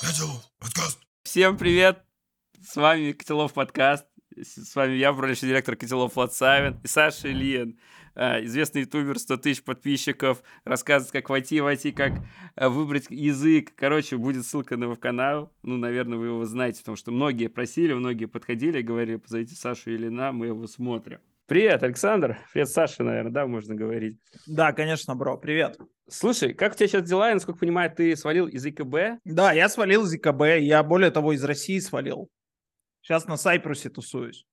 Котелов, подкаст. Всем привет! С вами Котелов подкаст. С вами я, управляющий директор Котелов Влад Савин и Саша Ильин, э, известный ютубер, 100 тысяч подписчиков, рассказывает, как войти, войти, как э, выбрать язык. Короче, будет ссылка на его канал. Ну, наверное, вы его знаете, потому что многие просили, многие подходили и говорили, позовите Сашу Ильина, мы его смотрим. Привет, Александр. Привет, Саша, наверное, да, можно говорить. Да, конечно, бро, привет. Слушай, как у тебя сейчас дела? Я, насколько понимаю, ты свалил из ИКБ? Да, я свалил из ИКБ, я более того из России свалил. Сейчас на Сайпрусе тусуюсь.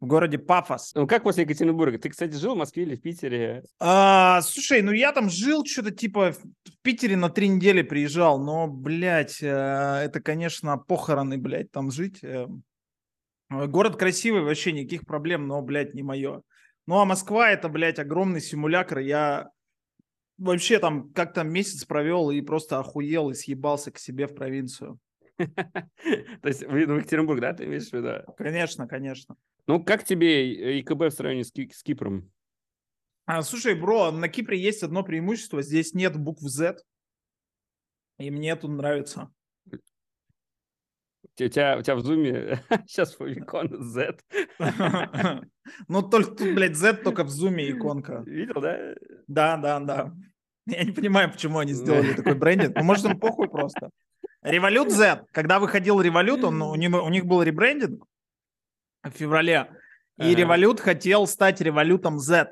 В городе Пафос. Ну, как после Екатеринбурга? Ты, кстати, жил в Москве или в Питере? А, слушай, ну я там жил что-то типа в Питере на три недели приезжал, но, блядь, э, это, конечно, похороны, блядь, там жить. Э, Город красивый, вообще никаких проблем, но, блядь, не мое. Ну, а Москва это, блядь, огромный симулятор. Я вообще там как-то месяц провел и просто охуел и съебался к себе в провинцию. То есть вы в Екатеринбург, да, ты имеешь в виду? Конечно, конечно. Ну, как тебе ИКБ в сравнении с Кипром? А, слушай, бро, на Кипре есть одно преимущество. Здесь нет букв Z. И мне тут нравится. У тебя, у тебя в зуме сейчас икона Z. Ну, только тут, блядь, Z только в зуме иконка. Видел, да? Да, да, да. Я не понимаю, почему они сделали такой брендинг. Ну, может, им похуй просто. Revolut Z. Когда выходил Revolut, он, у, них, у них был ребрендинг в феврале. И. Revolut хотел стать Revolut Z.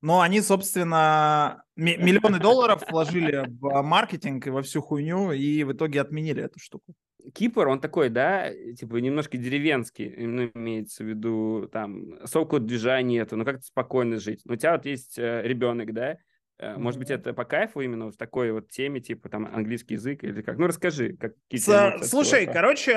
Но они, собственно, ми- миллионы долларов вложили в маркетинг и во всю хуйню, и в итоге отменили эту штуку. Кипр, он такой, да, типа немножко деревенский, ну, имеется в виду, там, какого-то движения нету, ну, как-то спокойно жить. Но у тебя вот есть э, ребенок, да? Э, Может быть, это по кайфу именно в такой вот теме, типа, там, английский язык или как? Ну, расскажи, как С- Слушай, короче,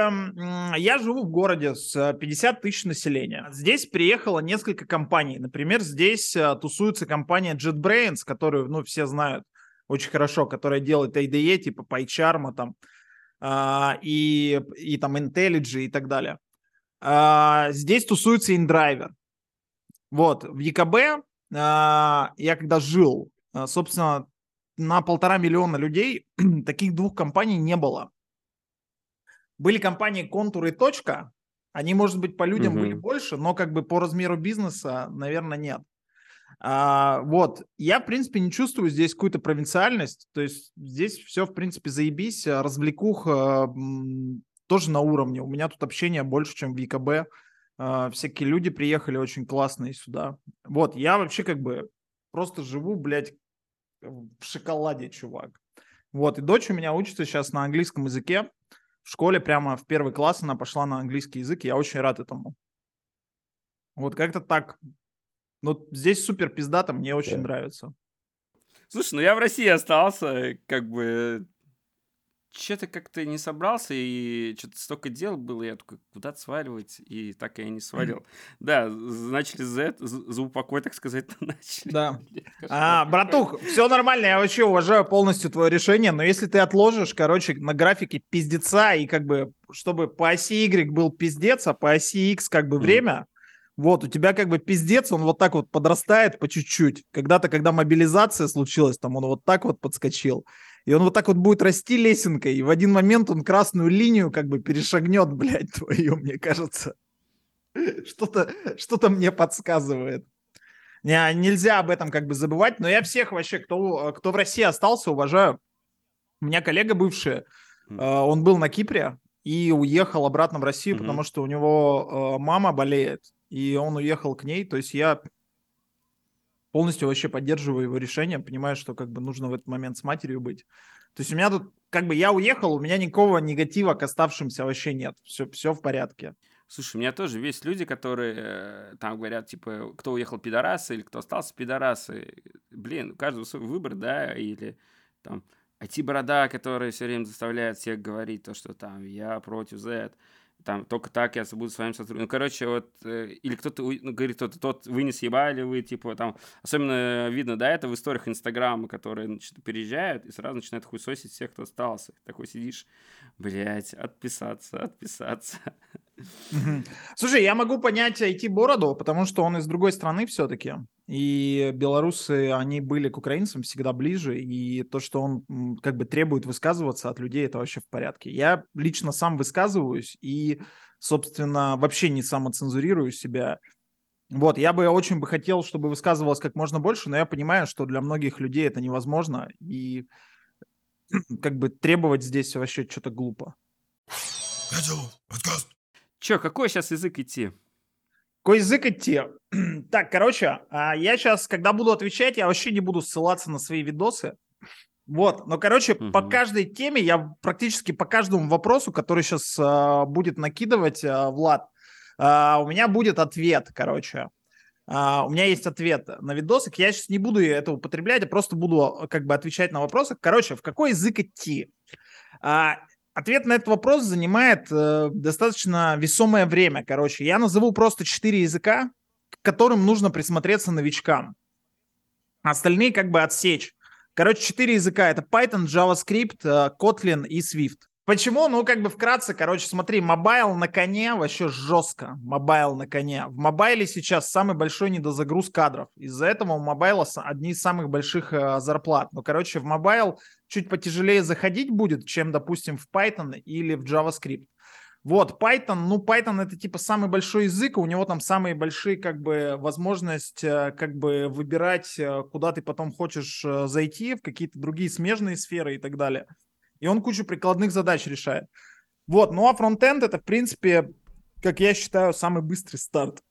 я живу в городе с э, 50 тысяч населения. Здесь приехало несколько компаний. Например, здесь э, тусуется компания JetBrains, которую, ну, все знают очень хорошо, которая делает ADE, типа PyCharm, там, а, и, и там IntelliJ и так далее. А, Здесь тусуется InDriver. Вот, в ЕКБ а, я когда жил, а, собственно, на полтора миллиона людей таких двух компаний не было. Были компании Контур и Точка. Они, может быть, по людям были Мгм. больше, но как бы по размеру бизнеса, наверное, нет. А, вот, я, в принципе, не чувствую здесь какую-то провинциальность, то есть здесь все, в принципе, заебись, а развлекуха тоже на уровне, у меня тут общение больше, чем в ЕКБ, А, всякие люди приехали очень классные сюда. Вот, я вообще как бы просто живу, блядь, в шоколаде, чувак. Вот, и дочь у меня учится сейчас на английском языке. В школе прямо в первый класс она пошла на английский язык, и я очень рад этому. Вот как-то так. Ну, здесь супер пиздато, мне очень Да. нравится. Слушай, ну я в России остался, как бы что-то как-то не собрался, и что-то столько дел было, я такой, куда-то сваливать, и так я и не свалил. Да, начали за это, за упокой, так сказать, начали. Да. А, братух, все нормально, я вообще уважаю полностью твое решение, но если ты отложишь, короче, на графике пиздеца, и как бы, чтобы по оси Y был пиздец, а по оси X как бы время, вот, у тебя как бы пиздец, он вот так вот подрастает по чуть-чуть. Когда-то, когда мобилизация случилась, там он вот так вот подскочил. И он вот так вот будет расти лесенкой, и в один момент он красную линию как бы перешагнет, блядь, твою, мне кажется. Что-то что мне подсказывает. Не, нельзя об этом как бы забывать, но я всех вообще, кто, кто в России остался, уважаю. У меня коллега бывший, Мгм. э, он был на Кипре и уехал обратно в Россию, Мгм. потому что у него э, мама болеет, и он уехал к ней. То есть я полностью вообще поддерживаю его решение, понимаю, что как бы нужно в этот момент с матерью быть. То есть у меня тут, как бы я уехал, у меня никакого негатива к оставшимся вообще нет. Все, все в порядке. Слушай, у меня тоже есть люди, которые э, там говорят, типа, кто уехал пидорасы или кто остался пидорасы. Блин, у каждого свой выбор, да, или там IT-борода, который все время заставляет всех говорить то, что там я против Z, там только так я буду с вами сотрудничать. Ну, короче, вот, э, или кто-то ну, говорит, кто-то тот, вы не съебали, вы, типа, там, особенно видно, да, это в историях Инстаграма, которые значит, переезжают и сразу начинают хуесосить всех, кто остался. Такой сидишь, блядь, отписаться, отписаться. Слушай, я могу понять IT-бороду, потому что он из другой страны все-таки. И белорусы, они были к украинцам всегда ближе, и то, что он как бы требует высказываться от людей, это вообще в порядке. Я лично сам высказываюсь и, собственно, вообще не самоцензурирую себя. Вот, я бы очень бы хотел, чтобы высказывалось как можно больше, но я понимаю, что для многих людей это невозможно, и как бы требовать здесь вообще что-то глупо. Че, какой сейчас язык идти? Какой язык идти? так, короче, а, я сейчас, когда буду отвечать, я вообще не буду ссылаться на свои видосы. Вот, но, короче, угу. по каждой теме, я практически по каждому вопросу, который сейчас а, будет накидывать а, Влад, а, у меня будет ответ, короче. А, у меня есть ответ на видосик. Я сейчас не буду это употреблять, я просто буду как бы отвечать на вопросы. Короче, в какой язык идти? А, Ответ на этот вопрос занимает э, достаточно весомое время. Короче, я назову просто четыре языка, к которым нужно присмотреться новичкам. Остальные как бы отсечь. Короче, четыре языка. Это Python, JavaScript, э, Kotlin и Swift. Почему? Ну, как бы вкратце, короче, смотри, мобайл на коне вообще жестко. Мобайл на коне. В мобайле сейчас самый большой недозагруз кадров. Из-за этого у мобайла одни из самых больших э, зарплат. Ну, короче, в мобайл чуть потяжелее заходить будет, чем, допустим, в Python или в JavaScript. Вот, Python, ну, Python это типа самый большой язык, у него там самые большие, как бы, возможность, э, как бы, выбирать, э, куда ты потом хочешь э, зайти, в какие-то другие смежные сферы и так далее. И он кучу прикладных задач решает. Вот, ну, а фронтенд это, в принципе, как я считаю, самый быстрый старт.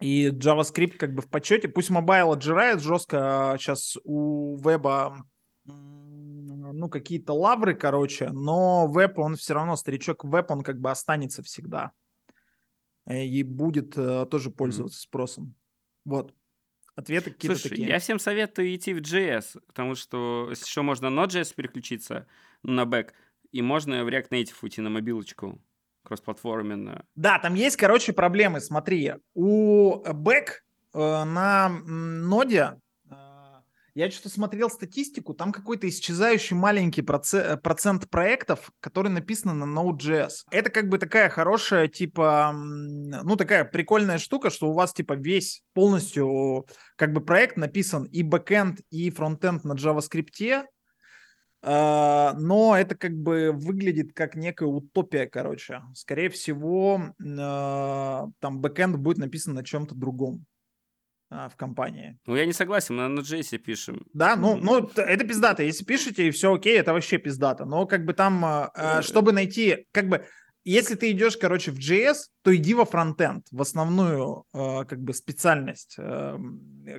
И JavaScript как бы в почете. Пусть мобайл отжирает жестко сейчас а у веба ну, какие-то лавры, короче, но веб, он все равно, старичок веб, он как бы останется всегда. Э, и будет uh, тоже пользоваться спросом. Вот. Ответы какие-то Слушай, такие. я всем советую идти в JS, потому что если что, можно на Node.js переключиться на бэк, и можно в React Native уйти на мобилочку кроссплатформенно. Да, там есть, короче, проблемы. Смотри, у Back э, на ноде я что-то смотрел статистику, там какой-то исчезающий маленький процент, процент проектов, которые написаны на Node.js. Это как бы такая хорошая, типа, ну, такая прикольная штука, что у вас, типа, весь полностью, как бы, проект написан и бэкэнд, и фронтенд на JavaScript, а, но это как бы выглядит как некая утопия, короче. Скорее всего, а, там бэкэнд будет написан на чем-то другом а, в компании. Ну, я не согласен, мы на JS пишем. Да, ну, ну, это пиздато. Если пишете, и все окей, это вообще пиздато. Но как бы там, э, чтобы найти, как бы, если ты идешь, короче, в JS, то иди во фронтенд, в основную, э, как бы, специальность, э,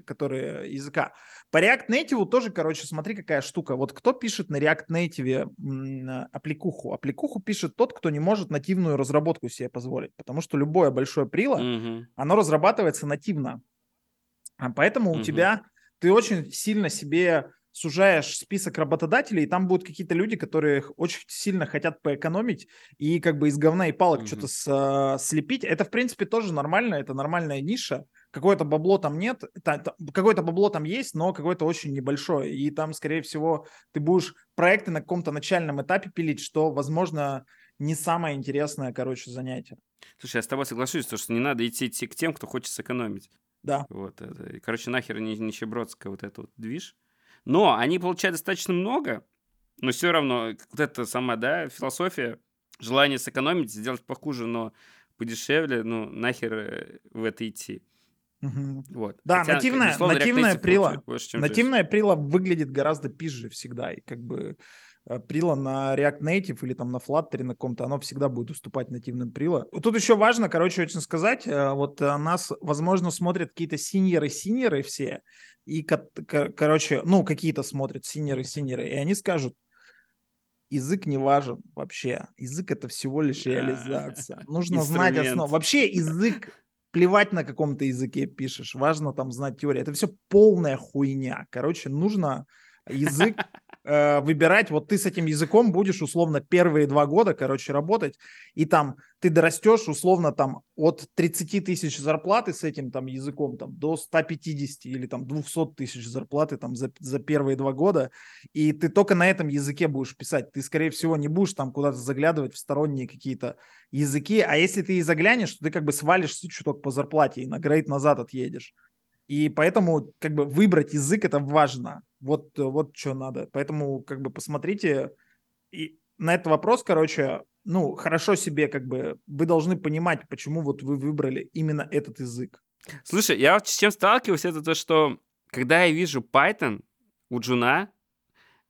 которая языка. По React Native тоже, короче, смотри, какая штука. Вот кто пишет на React Native аппликуху? Аппликуху пишет тот, кто не может нативную разработку себе позволить, потому что любое большое прило, mm-hmm. оно разрабатывается нативно. А поэтому mm-hmm. у тебя, ты очень сильно себе сужаешь список работодателей, и там будут какие-то люди, которые очень сильно хотят поэкономить и как бы из говна и палок mm-hmm. что-то с, а, слепить. Это, в принципе, тоже нормально, это нормальная ниша. Какое-то бабло там нет, какое-то бабло там есть, но какое-то очень небольшое. И там, скорее всего, ты будешь проекты на каком-то начальном этапе пилить, что, возможно, не самое интересное, короче, занятие. Слушай, я с тобой соглашусь, что не надо идти, идти к тем, кто хочет сэкономить. Да. Вот это. Короче, нахер не, нищебродская вот эта вот движ. Но они получают достаточно много, но все равно вот эта сама, да, философия, желание сэкономить, сделать похуже, но подешевле, ну, нахер э, в это идти. Угу. Вот. Да, Хотя, нативная, нативная прила, больше, нативная прила выглядит гораздо пизже всегда, и как бы э, прила на React Native или там на Flutter на ком-то, оно всегда будет уступать нативным прила. Тут еще важно, короче, очень сказать, э, вот нас, возможно, смотрят какие-то сеньоры-сеньоры все, и, короче, ну, какие-то смотрят сеньоры-сеньоры, и они скажут, язык не важен вообще. Язык это всего лишь реализация. Нужно знать основу. Вообще язык, плевать на каком-то языке пишешь, важно там знать теорию. Это все полная хуйня. Короче, нужно язык э, выбирать, вот ты с этим языком будешь условно первые два года, короче, работать, и там ты дорастешь условно там от 30 тысяч зарплаты с этим там языком там до 150 или там 200 тысяч зарплаты там за, за первые два года, и ты только на этом языке будешь писать. Ты, скорее всего, не будешь там куда-то заглядывать в сторонние какие-то языки, а если ты и заглянешь, то ты как бы свалишься чуток по зарплате и на грейд назад отъедешь. И поэтому как бы выбрать язык это важно. Вот, вот что надо. Поэтому как бы посмотрите и на этот вопрос, короче, ну, хорошо себе как бы, вы должны понимать, почему вот вы выбрали именно этот язык. Слушай, я вот с чем сталкиваюсь, это то, что когда я вижу Python у Джуна,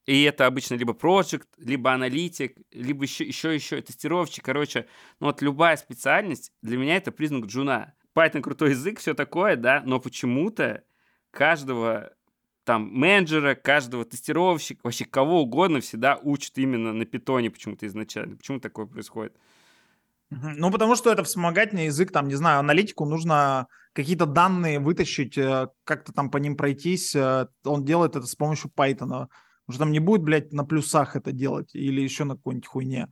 и это обычно либо проект, либо аналитик, либо еще, еще, еще тестировщик, короче, ну вот любая специальность, для меня это признак Джуна. Python крутой язык, все такое, да, но почему-то каждого там менеджера, каждого тестировщика, вообще кого угодно всегда учат именно на питоне почему-то изначально. Почему такое происходит? Ну, потому что это вспомогательный язык, там, не знаю, аналитику нужно какие-то данные вытащить, э, как-то там по ним пройтись. Э, он делает это с помощью Python. Потому что там не будет, блядь, на плюсах это делать или еще на какой-нибудь хуйне.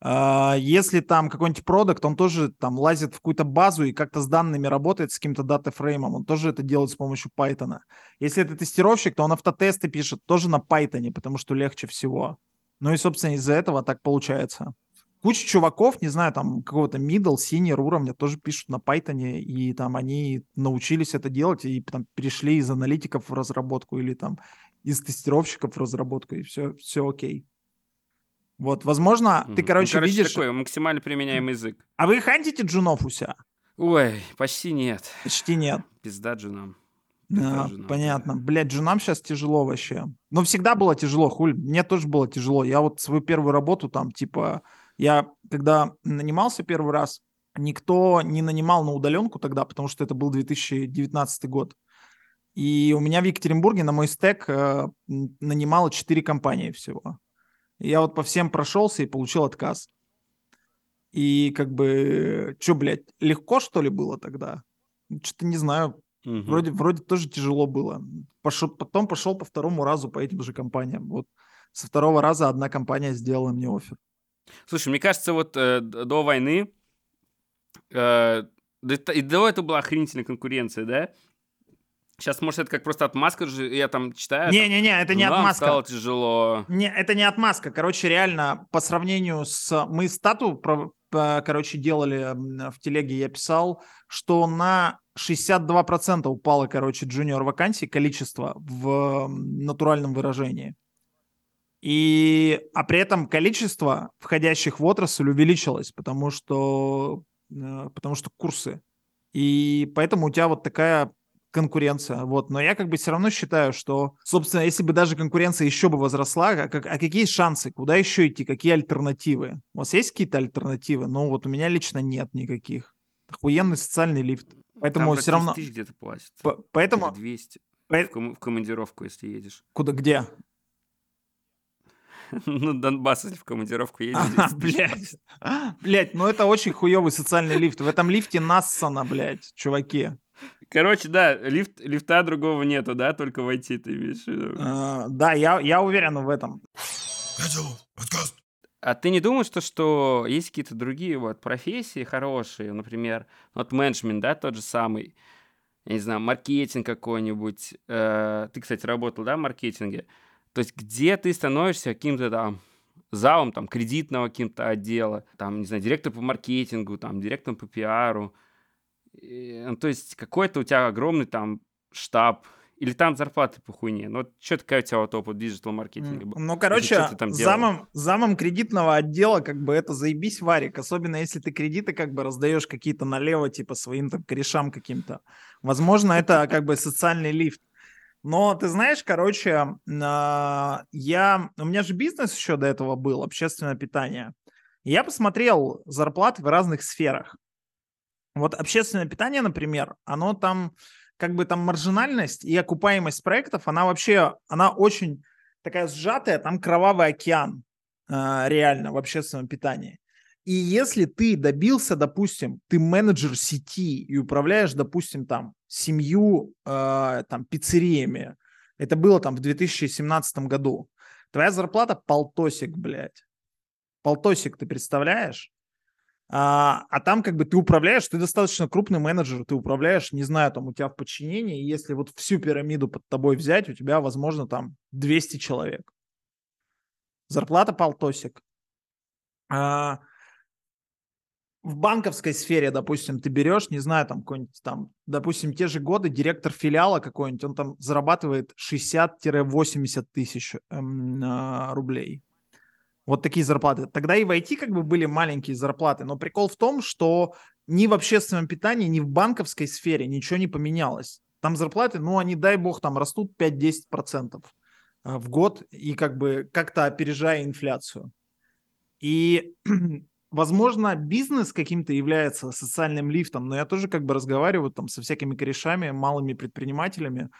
А, если там какой-нибудь продукт, он тоже там лазит в какую-то базу и как-то с данными работает, с каким-то датафреймом, он тоже это делает с помощью Python. Если это тестировщик, то он автотесты пишет тоже на Python, потому что легче всего. Ну и, собственно, из-за этого так получается. Куча чуваков, не знаю, там какого-то middle, senior уровня тоже пишут на Python, и там они научились это делать и там перешли из аналитиков в разработку или там из тестировщиков в разработку, и все, все окей. Вот, возможно, mm. ты, короче, ну, короче видишь... такой максимально применяемый язык. А вы хантите джунов у себя? Ой, почти нет. Почти нет. Пизда джунам. Да, джунам, понятно. Блядь, джунам сейчас тяжело вообще. Но всегда было тяжело, хуль. Мне тоже было тяжело. Я вот свою первую работу там, типа, я когда нанимался первый раз, никто не нанимал на удаленку тогда, потому что это был 2019 год. И у меня в Екатеринбурге на мой стек э, нанимало 4 компании всего. Я вот по всем прошелся и получил отказ. И как бы, что, блядь, легко что ли было тогда? Что-то не знаю. Угу. Вроде, вроде тоже тяжело было. Пошел, потом пошел по второму разу по этим же компаниям. Вот со второго раза одна компания сделала мне офер. Слушай, мне кажется, вот э, до войны, э, и до этого была охренительная конкуренция, да? Сейчас, может, это как просто отмазка, я там читаю. Не-не-не, это не отмазка. стало тяжело. Не, это не отмазка. Короче, реально, по сравнению с... Мы стату, короче, делали в телеге, я писал, что на 62% упало, короче, джуниор вакансий, количество в натуральном выражении. И, а при этом количество входящих в отрасль увеличилось, потому что, э, потому что курсы. И поэтому у тебя вот такая конкуренция, вот, но я как бы все равно считаю, что, собственно, если бы даже конкуренция еще бы возросла, а, как, а какие шансы, куда еще идти, какие альтернативы? У вас есть какие-то альтернативы? Ну, вот у меня лично нет никаких. Охуенный социальный лифт. Поэтому Там все равно... где-то платят. По- поэтому... 200. По... В, ком- в командировку, если едешь. Куда, где? Ну, Донбасс, если в командировку едешь. Блять. Блять, ну это очень хуевый социальный лифт. В этом лифте нассано, блядь, чуваки. Короче, да, лифт, лифта другого нету, да, только войти ты имеешь в виду. А, да, я, я уверен в этом. А ты не думаешь, что, что есть какие-то другие вот профессии хорошие, например, вот менеджмент, да, тот же самый, я не знаю, маркетинг какой-нибудь. Э, ты, кстати, работал, да, в маркетинге? То есть где ты становишься каким-то там залом там кредитного каким-то отдела, там, не знаю, директор по маркетингу, там, директор по пиару, и, ну, то есть какой-то у тебя огромный там штаб, или там зарплаты по хуйне. Ну, что такая у тебя вот опыт диджитал-маркетинга? Ну, короче, замом, замом кредитного отдела как бы это заебись варик. Особенно если ты кредиты как бы раздаешь какие-то налево, типа своим там корешам каким-то. Возможно, это как бы социальный лифт. Но ты знаешь, короче, а, я... У меня же бизнес еще до этого был, общественное питание. Я посмотрел зарплаты в разных сферах. Вот общественное питание, например, оно там, как бы там маржинальность и окупаемость проектов, она вообще, она очень такая сжатая, там кровавый океан э, реально в общественном питании. И если ты добился, допустим, ты менеджер сети и управляешь, допустим, там семью э, там пиццериями, это было там в 2017 году, Твоя зарплата полтосик, блядь. Полтосик, ты представляешь? А, а там как бы ты управляешь, ты достаточно крупный менеджер, ты управляешь, не знаю, там у тебя в подчинении, если вот всю пирамиду под тобой взять, у тебя, возможно, там 200 человек. Зарплата полтосик. А, в банковской сфере, допустим, ты берешь, не знаю, там какой-нибудь там, допустим, те же годы, директор филиала какой-нибудь, он там зарабатывает 60-80 тысяч эм, э, рублей. Вот такие зарплаты. Тогда и в IT как бы были маленькие зарплаты, но прикол в том, что ни в общественном питании, ни в банковской сфере ничего не поменялось. Там зарплаты, ну, они, дай бог, там растут 5-10% э, в год и как бы как-то опережая инфляцию. И возможно, бизнес каким-то является социальным лифтом, но я тоже как бы разговариваю там со всякими корешами, малыми предпринимателями,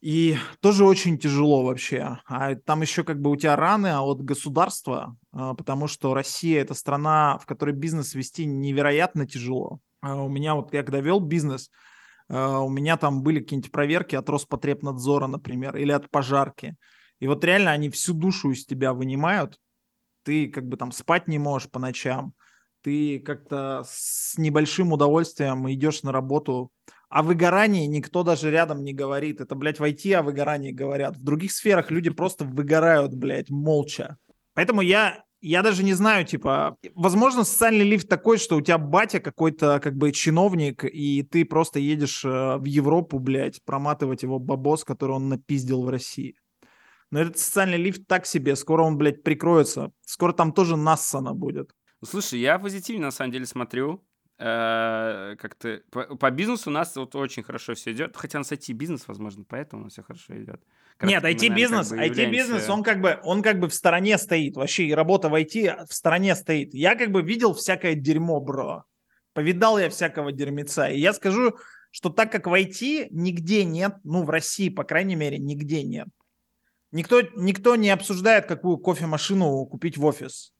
и тоже очень тяжело вообще. А там еще как бы у тебя раны а от государства, а, потому что Россия это страна, в которой бизнес вести невероятно тяжело. А у меня вот я когда вел бизнес, у меня там были какие-нибудь проверки от Роспотребнадзора, например, или от пожарки. И вот реально они всю душу из тебя вынимают, ты как бы там спать не можешь по ночам, ты как-то с небольшим удовольствием идешь на работу. О выгорании никто даже рядом не говорит. Это, блядь, в IT о выгорании говорят. В других сферах люди просто выгорают, блядь, молча. Поэтому я, я даже не знаю, типа, возможно, социальный лифт такой, что у тебя батя какой-то, как бы, чиновник, и ты просто едешь э, в Европу, блядь, проматывать его бабос, который он напиздил в России. Но этот социальный лифт так себе, скоро он, блядь, прикроется. Скоро там тоже нассана будет. Слушай, я позитивно на самом деле смотрю. Э, как-то по, по бизнесу у нас вот очень хорошо все идет. Хотя на сайте бизнес, возможно, поэтому у нас все хорошо идет. Нет, IT-бизнес, IT-бизнес, он как бы, он как бы в стороне стоит. Вообще и работа в IT в стороне стоит. Я как бы видел всякое дерьмо, бро. Повидал я всякого дерьмеца. И я скажу, что так как в IT нигде нет, ну, в России, по крайней мере, нигде нет Никто, никто не обсуждает, какую кофемашину купить в офис.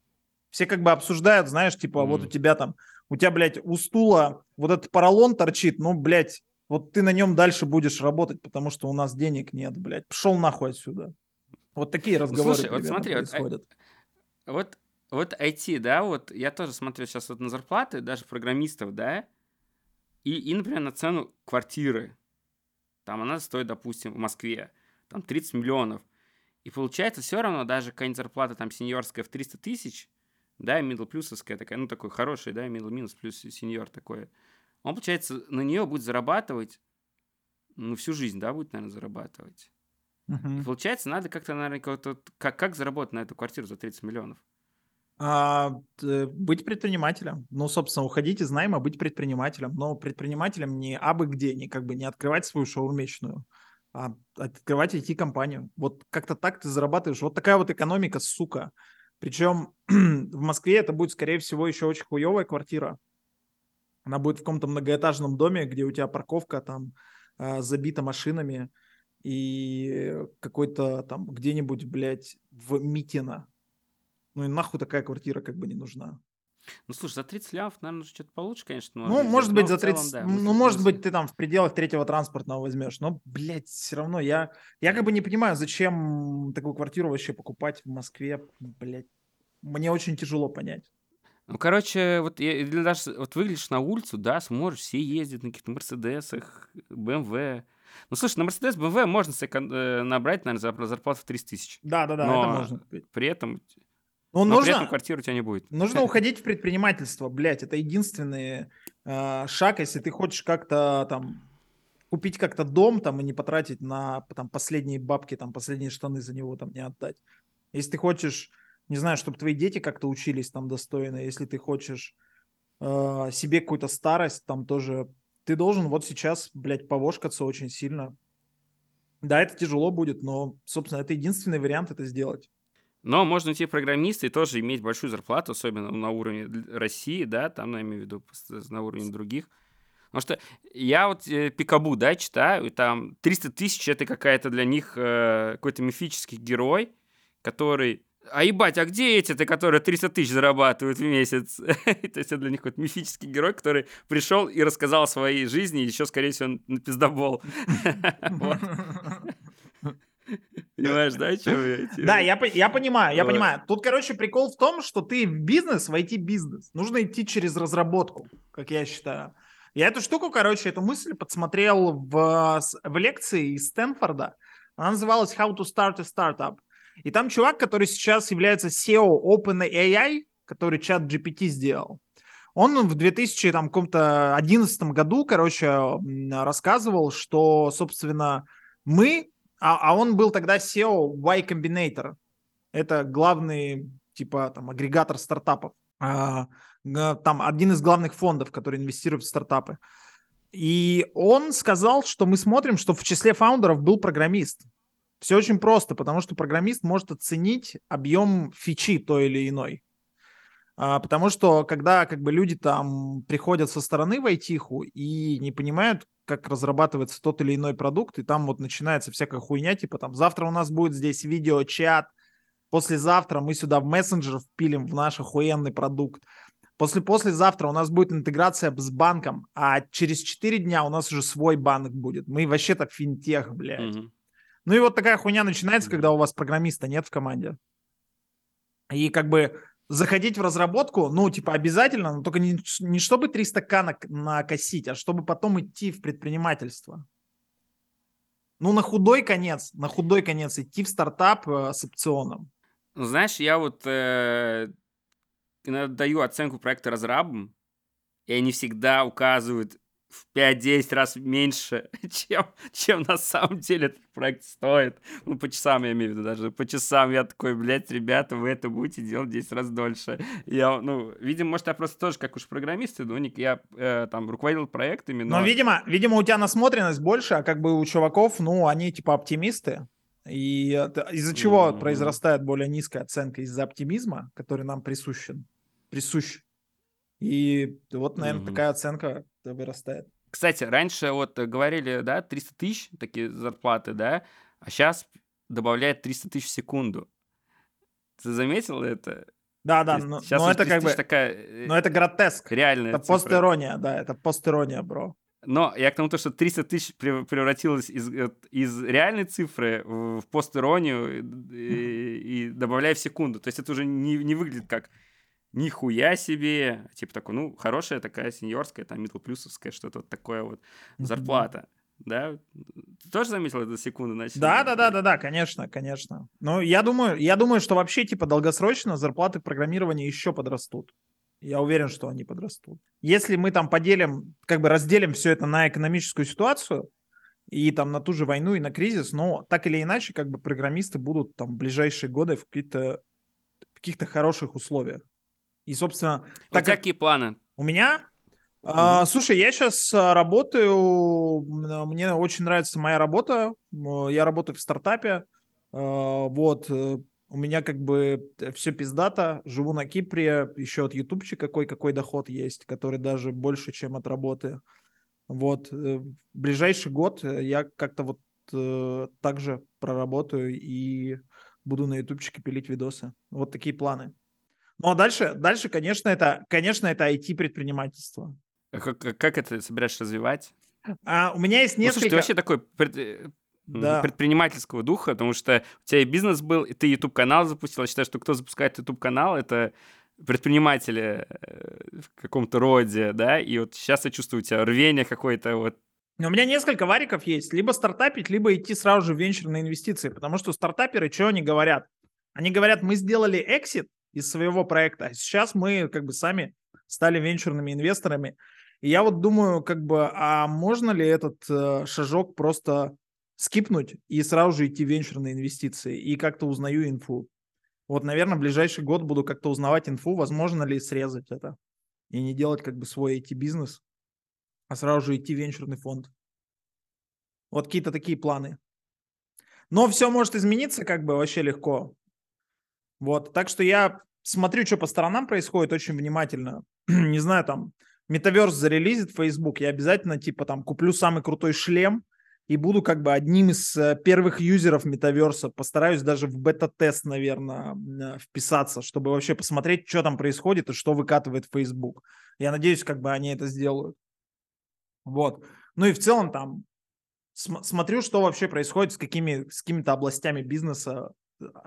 Все как бы обсуждают, знаешь, типа, mm. вот у тебя там, у тебя, блядь, у стула вот этот поролон торчит, ну, блядь, вот ты на нем дальше будешь работать, потому что у нас денег нет, блядь. Пошел нахуй отсюда. Вот такие ну, разговоры Слушай, вот смотри, происходят. Вот, вот, вот IT, да, вот я тоже смотрю сейчас вот на зарплаты, даже программистов, да, и, и, например, на цену квартиры. Там она стоит, допустим, в Москве, там 30 миллионов. И получается все равно даже какая-нибудь зарплата там сеньорская в 300 тысяч, да, middle плюсовская такая, ну такой хороший, да, middle минус плюс сеньор такой, он, получается, на нее будет зарабатывать, ну, всю жизнь, да, будет, наверное, зарабатывать. Uh-huh. И получается, надо как-то, наверное, как, как заработать на эту квартиру за 30 миллионов? А, быть предпринимателем. Ну, собственно, уходить из найма, быть предпринимателем. Но предпринимателем не абы где, не как бы не открывать свою шаурмечную а открывать IT-компанию. Вот как-то так ты зарабатываешь. Вот такая вот экономика, сука. Причем в Москве это будет, скорее всего, еще очень хуевая квартира. Она будет в каком-то многоэтажном доме, где у тебя парковка там э, забита машинами и какой-то там где-нибудь, блядь, в Митино. Ну и нахуй такая квартира как бы не нужна. Ну, слушай, за 30 лямов, наверное, что-то получше, конечно. Ну, может быть, за 30... Целом, да, ну, может быть, ты там в пределах третьего транспортного возьмешь. Но, блядь, все равно я... Я как бы не понимаю, зачем такую квартиру вообще покупать в Москве, блядь. Мне очень тяжело понять. Ну, короче, вот я, даже вот выглядишь на улицу, да, сможешь, все ездят на каких-то Мерседесах, БМВ. Ну, слушай, на Мерседес, БМВ можно себе э, набрать, наверное, за зарплату в 30 тысяч. Да-да-да, это можно. при этом ну, Но нужно, при этом квартиры у тебя не будет. Нужно уходить в предпринимательство, блядь. Это единственный э, шаг, если ты хочешь как-то там купить как-то дом там и не потратить на там последние бабки, там последние штаны за него там не отдать. Если ты хочешь, не знаю, чтобы твои дети как-то учились там достойно, если ты хочешь э, себе какую-то старость там тоже, ты должен вот сейчас, блядь, повошкаться очень сильно. Да, это тяжело будет, но, собственно, это единственный вариант это сделать. Но можно идти программисты и тоже иметь большую зарплату, особенно на уровне России, да, там, я имею в виду на уровне других. Потому что я вот э, Пикабу, да, читаю, и там 300 тысяч это какая-то для них э, какой-то мифический герой, который... А ебать, а где эти-то, которые 300 тысяч зарабатывают в месяц? То есть это для них какой-то мифический герой, который пришел и рассказал о своей жизни, еще, скорее всего, он на пиздобол. Понимаешь, да, что я? Да, я, я понимаю, я понимаю. Тут, короче, прикол в том, что ты в бизнес, в IT-бизнес. Нужно идти через разработку, как я считаю. Я эту штуку, короче, эту мысль подсмотрел в, в лекции из Стэнфорда. Она называлась «How to start a startup». И там чувак, который сейчас является SEO OpenAI, который чат GPT сделал, он в 2011 году, короче, рассказывал, что, собственно, мы, а, а он был тогда SEO Y Combinator, это главный, типа, там, агрегатор стартапов, а, там, один из главных фондов, который инвестирует в стартапы. И он сказал, что мы смотрим, что в числе фаундеров был программист. Все очень просто, потому что программист может оценить объем фичи той или иной. А, потому что когда как бы люди там приходят со стороны в айтиху и не понимают, как разрабатывается тот или иной продукт, и там вот начинается всякая хуйня, типа там завтра у нас будет здесь видео-чат, послезавтра мы сюда в мессенджер впилим в наш охуенный продукт, После послезавтра у нас будет интеграция с банком, а через 4 дня у нас уже свой банк будет. Мы вообще так финтех, блядь. Mm-hmm. Ну и вот такая хуйня начинается, когда у вас программиста нет в команде. И как бы заходить в разработку, ну, типа, обязательно, но только не, не чтобы 300к накосить, а чтобы потом идти в предпринимательство. Ну, на худой конец, на худой конец идти в стартап э, с опционом. Ну, знаешь, я вот э, иногда даю оценку проекта разрабам, и они всегда указывают в 5-10 раз меньше, чем, чем на самом деле этот проект стоит. Ну, по часам я имею в виду даже. По часам я такой, блядь, ребята, вы это будете делать 10 раз дольше. Я, ну, видимо, может, я просто тоже, как уж программист, ну, я э, там руководил проектами, но... Но, видимо, видимо, у тебя насмотренность больше, а как бы у чуваков, ну, они типа оптимисты. И из-за чего mm-hmm. произрастает более низкая оценка? Из-за оптимизма, который нам присущен. Присущ. И вот, наверное, mm-hmm. такая оценка вырастает. Кстати, раньше вот говорили, да, 300 тысяч, такие зарплаты, да, а сейчас добавляют 300 тысяч в секунду. Ты заметил это? Да, да, но, но это как бы, такая, э, но это гротеск. Реальная Это постирония, да, это постирония, бро. Но я к тому, что 300 тысяч превратилось из, э, из реальной цифры в постиронию и, и добавляя в секунду. То есть это уже не, не выглядит как нихуя себе, типа такой, ну, хорошая такая сеньорская, там, плюсовская что-то вот такое вот, зарплата. Да? Ты тоже заметил эту секунду? На да, да, да, да, да, конечно, конечно. Ну, я думаю, я думаю, что вообще, типа, долгосрочно зарплаты программирования еще подрастут. Я уверен, что они подрастут. Если мы там поделим, как бы разделим все это на экономическую ситуацию, и там на ту же войну и на кризис, но так или иначе, как бы программисты будут там в ближайшие годы в каких-то каких-то хороших условиях. И, собственно... Так как... какие планы? У меня? Mm-hmm. А, слушай, я сейчас а, работаю, мне очень нравится моя работа, я работаю в стартапе, а, вот, э, у меня как бы все пиздато, живу на Кипре, еще от ютубчика какой-какой доход есть, который даже больше, чем от работы. Вот, э, ближайший год я как-то вот э, также проработаю и буду на ютубчике пилить видосы. Вот такие планы. Ну а дальше, дальше, конечно, это, конечно, это IT-предпринимательство. А как, как это собираешься развивать? А, у меня есть несколько... Ну, слушай, ты вообще такой пред... Э, да. предпринимательского духа, потому что у тебя и бизнес был, и ты YouTube-канал запустил. Я считаю, что кто запускает YouTube-канал, это предприниматели э, в каком-то роде, да, и вот сейчас я чувствую у тебя рвение какое-то вот у меня несколько вариков есть. Либо стартапить, либо идти сразу же в венчурные инвестиции. Потому что стартаперы, что они говорят? Они говорят, мы сделали эксит, из своего проекта. А сейчас мы как бы сами стали венчурными инвесторами. И я вот думаю, как бы, а можно ли этот э, шажок просто скипнуть и сразу же идти в венчурные инвестиции и как-то узнаю инфу. Вот, наверное, в ближайший год буду как-то узнавать инфу, возможно ли срезать это и не делать как бы свой IT-бизнес, а сразу же идти в венчурный фонд. Вот какие-то такие планы. Но все может измениться как бы вообще легко. Вот, так что я смотрю, что по сторонам происходит очень внимательно. Не знаю, там, Метаверс зарелизит Facebook, я обязательно, типа, там, куплю самый крутой шлем и буду как бы одним из э, первых юзеров Метаверса. Постараюсь даже в бета-тест, наверное, э, вписаться, чтобы вообще посмотреть, что там происходит и что выкатывает Facebook. Я надеюсь, как бы они это сделают. Вот. Ну и в целом там см- смотрю, что вообще происходит с какими с какими-то областями бизнеса,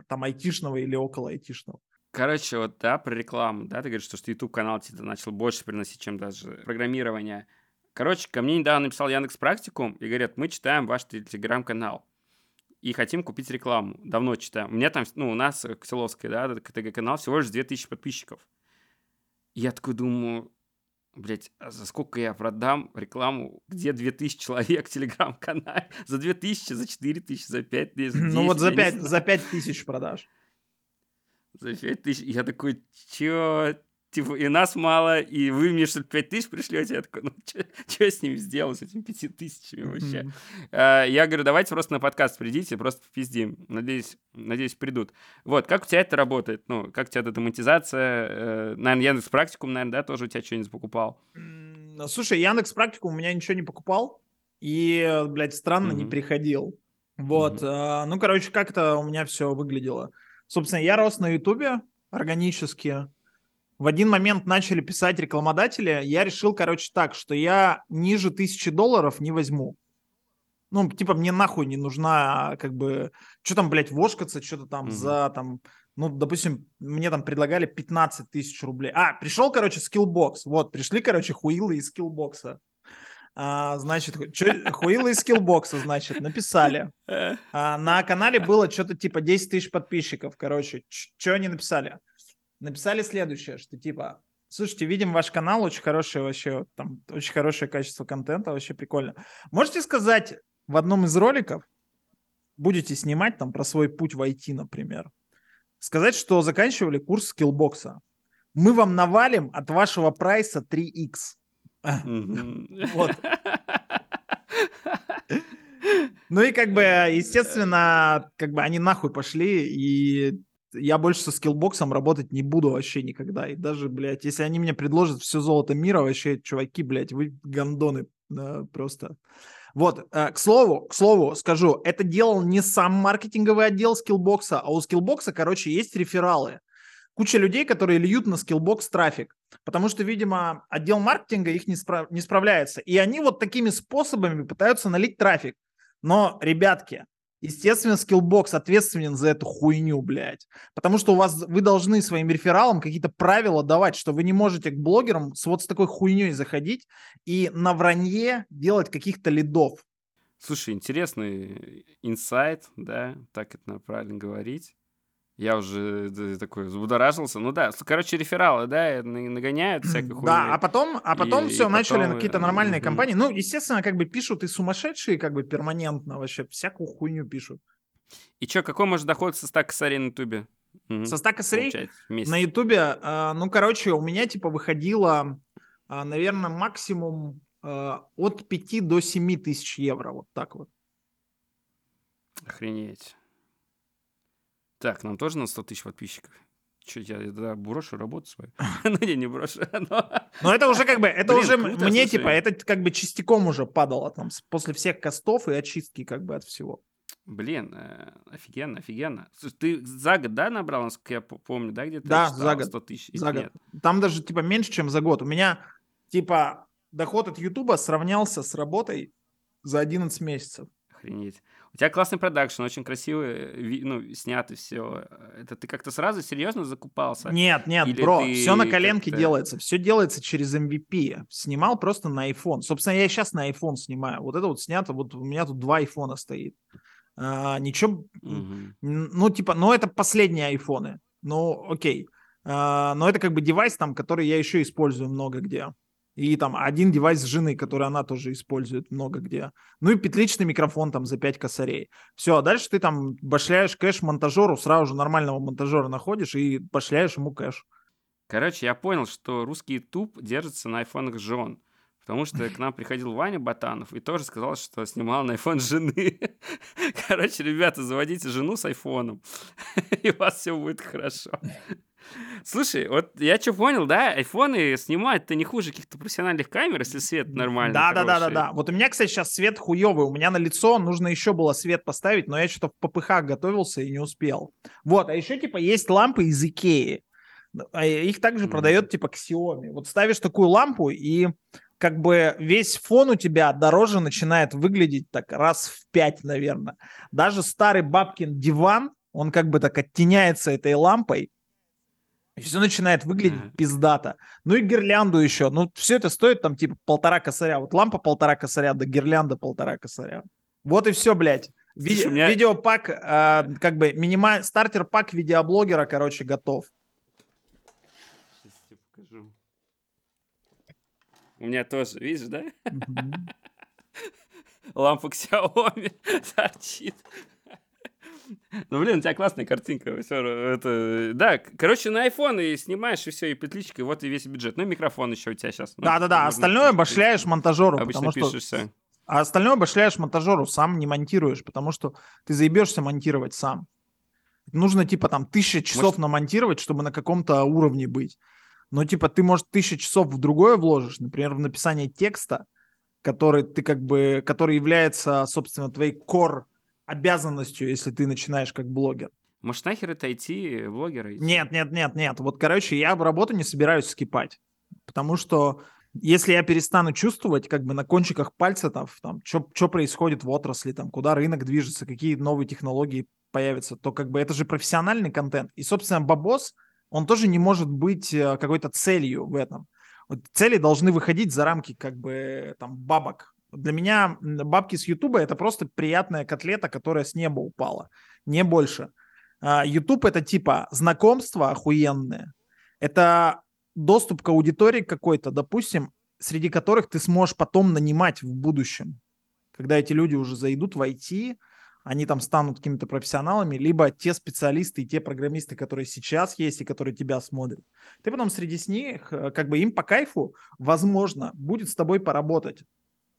там айтишного или около айтишного. Короче, вот, да, про рекламу, да, ты говоришь, что, YouTube-канал тебе начал больше приносить, чем даже программирование. Короче, ко мне недавно написал Яндекс Практикум и говорят, мы читаем ваш телеграм-канал и хотим купить рекламу. Давно читаем. У меня там, ну, у нас, Кселовская, да, КТГ-канал, всего лишь 2000 подписчиков. Я такой думаю, блять, а за сколько я продам рекламу, где 2000 человек в телеграм-канале? За 2000, за 4000, за 5000, за 10, Ну вот за 5, за 5 тысяч продаж. За 5 тысяч. Я такой, чё? Типа, и нас мало, и вы мне что-то 5 тысяч пришлете? Я такой, ну, что с ними сделал, с этими 5 тысячами вообще? Mm-hmm. Я говорю, давайте просто на подкаст придите, просто пиздим. Надеюсь, надеюсь, придут. Вот, как у тебя это работает? Ну, как у тебя эта монетизация? Э, наверное, Яндекс Практикум, наверное, да, тоже у тебя что-нибудь покупал? Слушай, Яндекс Практикум у меня ничего не покупал, и, блядь, странно, mm-hmm. не приходил. Вот, mm-hmm. ну, короче, как это у меня все выглядело. Собственно, я рос на Ютубе органически. В один момент начали писать рекламодатели. Я решил, короче, так, что я ниже тысячи долларов не возьму. Ну, типа, мне нахуй не нужна, как бы, что там, блядь, вошкаться, что-то там mm-hmm. за, там, ну, допустим, мне там предлагали 15 тысяч рублей. А, пришел, короче, Skillbox. Вот, пришли, короче, хуилы из Skillbox 'а. А, значит, хуилы из Skillbox 'а, значит, написали. А, на канале было что-то типа 10 тысяч подписчиков, короче. Что они написали? Написали следующее, что типа, слушайте, видим ваш канал, очень хорошее вообще, там, очень хорошее качество контента, вообще прикольно. Можете сказать в одном из роликов, будете снимать там про свой путь в IT, например, сказать, что заканчивали курс Skillbox 'а. Мы вам навалим от вашего прайса 3x. Вот. Ну и как бы, естественно, как бы они нахуй пошли, и я больше со Skillbox 'ом работать не буду вообще никогда. И даже, блядь, если они мне предложат все золото мира, вообще, чуваки, блядь, вы гандоны да, просто. Вот, э, к слову, к слову скажу, это делал не сам маркетинговый отдел Skillbox 'а, а у Skillbox 'а, короче, есть рефералы куча людей, которые льют на Skillbox трафик, потому что, видимо, отдел маркетинга их не, справ... не справляется. И они вот такими способами пытаются налить трафик. Но, ребятки, естественно, Skillbox ответственен за эту хуйню, блядь. Потому что у вас, вы должны своим рефералам какие-то правила давать, что вы не можете к блогерам с вот с такой хуйней заходить и на вранье делать каких-то лидов. Слушай, интересный инсайт, да, так это правильно говорить. Я уже такой взбудоражился. Ну да, короче, рефералы, да, нагоняют всякую хуйню. Да, а потом, а потом и, все, и начали потом... какие-то нормальные mm-hmm. компании. Ну, естественно, как бы пишут и сумасшедшие, как бы перманентно вообще, всякую хуйню пишут. И что, какой может доход со стака косарей на ютубе? Угу. Со 100 косарей на ютубе, э, ну, короче, у меня типа выходило, э, наверное, максимум э, от 5 до 7 тысяч евро, вот так вот. Охренеть. Так, нам тоже на 100 тысяч подписчиков. Че, я тогда брошу работу свою? ну, не, не брошу. Но это уже как бы, это уже мне типа, это как бы частиком уже падало там после всех костов и очистки как бы от всего. Блин, э, офигенно, офигенно. ты за год, да, набрал, насколько я помню, да, где-то? Да, за год. 100 тысяч. За год. Там даже типа меньше, чем за год. У меня типа доход от Ютуба сравнялся с работой за 11 месяцев. Охренеть. У тебя классный продакшн, очень красивый, ну, снято все. Это ты как-то сразу серьезно закупался? Нет, нет, Или бро, все на коленке делается. Все делается через MVP. Снимал просто на iPhone. Собственно, я сейчас на iPhone снимаю. Вот это вот снято, вот у меня тут два айфона стоит. А, ничего, угу. ну, типа, ну, это последние айфоны. Ну, окей. А, но это как бы девайс там, который я еще использую много где. И там один девайс жены, который она тоже использует много где. Ну и петличный микрофон там за 5 косарей. Все, а дальше ты там башляешь кэш монтажеру, сразу же нормального монтажера находишь и башляешь ему кэш. Короче, я понял, что русский YouTube держится на айфонах жен. Потому что к нам приходил Ваня Батанов и тоже сказал, что снимал на iPhone жены. Короче, ребята, заводите жену с айфоном, и у вас все будет хорошо. Слушай, вот я что понял, да, айфоны снимают-то не хуже каких-то профессиональных камер, если свет нормальный. Да, да, да, да, да. Вот у меня, кстати, сейчас свет хуевый. У меня на лицо нужно еще было свет поставить, но я что-то в ППХ готовился и не успел. Вот, а еще типа есть лампы из Икеи. А их также mm. продает типа Xiaomi. Вот ставишь такую лампу и как бы весь фон у тебя дороже начинает выглядеть так раз в пять, наверное. Даже старый бабкин диван, он как бы так оттеняется этой лампой, и все начинает выглядеть mm-hmm. пиздато. Ну и гирлянду еще. Ну, все это стоит там типа полтора косаря. Вот лампа полтора косаря, да гирлянда полтора косаря. Вот и все, блядь. Ви- меня... Видеопак, э, как бы минималь... стартер-пак видеоблогера, короче, готов. Сейчас тебе покажу. У меня тоже, видишь, да? Лампа Xiaomi торчит. Ну, блин, у тебя классная картинка. Все, это... Да, короче, на iPhone и снимаешь, и все, и петличка, и вот и весь бюджет. Ну, микрофон еще у тебя сейчас. Ну, Да-да-да, остальное башляешь монтажеру. Обычно пишешься. Что... А остальное башляешь монтажеру, сам не монтируешь, потому что ты заебешься монтировать сам. Нужно, типа, там, тысяча часов Может... намонтировать, чтобы на каком-то уровне быть. Но, типа, ты, может, тысяча часов в другое вложишь, например, в написание текста, который ты как бы, который является, собственно, твоей core обязанностью, если ты начинаешь как блогер. Может, нахер это IT-блогеры? Нет, нет, нет, нет. Вот, короче, я в работу не собираюсь скипать. Потому что если я перестану чувствовать как бы на кончиках пальца там, там что происходит в отрасли, там, куда рынок движется, какие новые технологии появятся, то как бы это же профессиональный контент. И, собственно, бабос, он тоже не может быть э, какой-то целью в этом. Вот цели должны выходить за рамки как бы там бабок. Для меня бабки с Ютуба это просто приятная котлета, которая с неба упала, не больше. Ютуб это типа знакомство охуенное. Это доступ к аудитории какой-то, допустим, среди которых ты сможешь потом нанимать в будущем. Когда эти люди уже зайдут в IT, они там станут какими-то профессионалами, либо те специалисты и те программисты, которые сейчас есть и которые тебя смотрят. Ты потом среди них, э, как бы им по кайфу, возможно, будет с тобой поработать.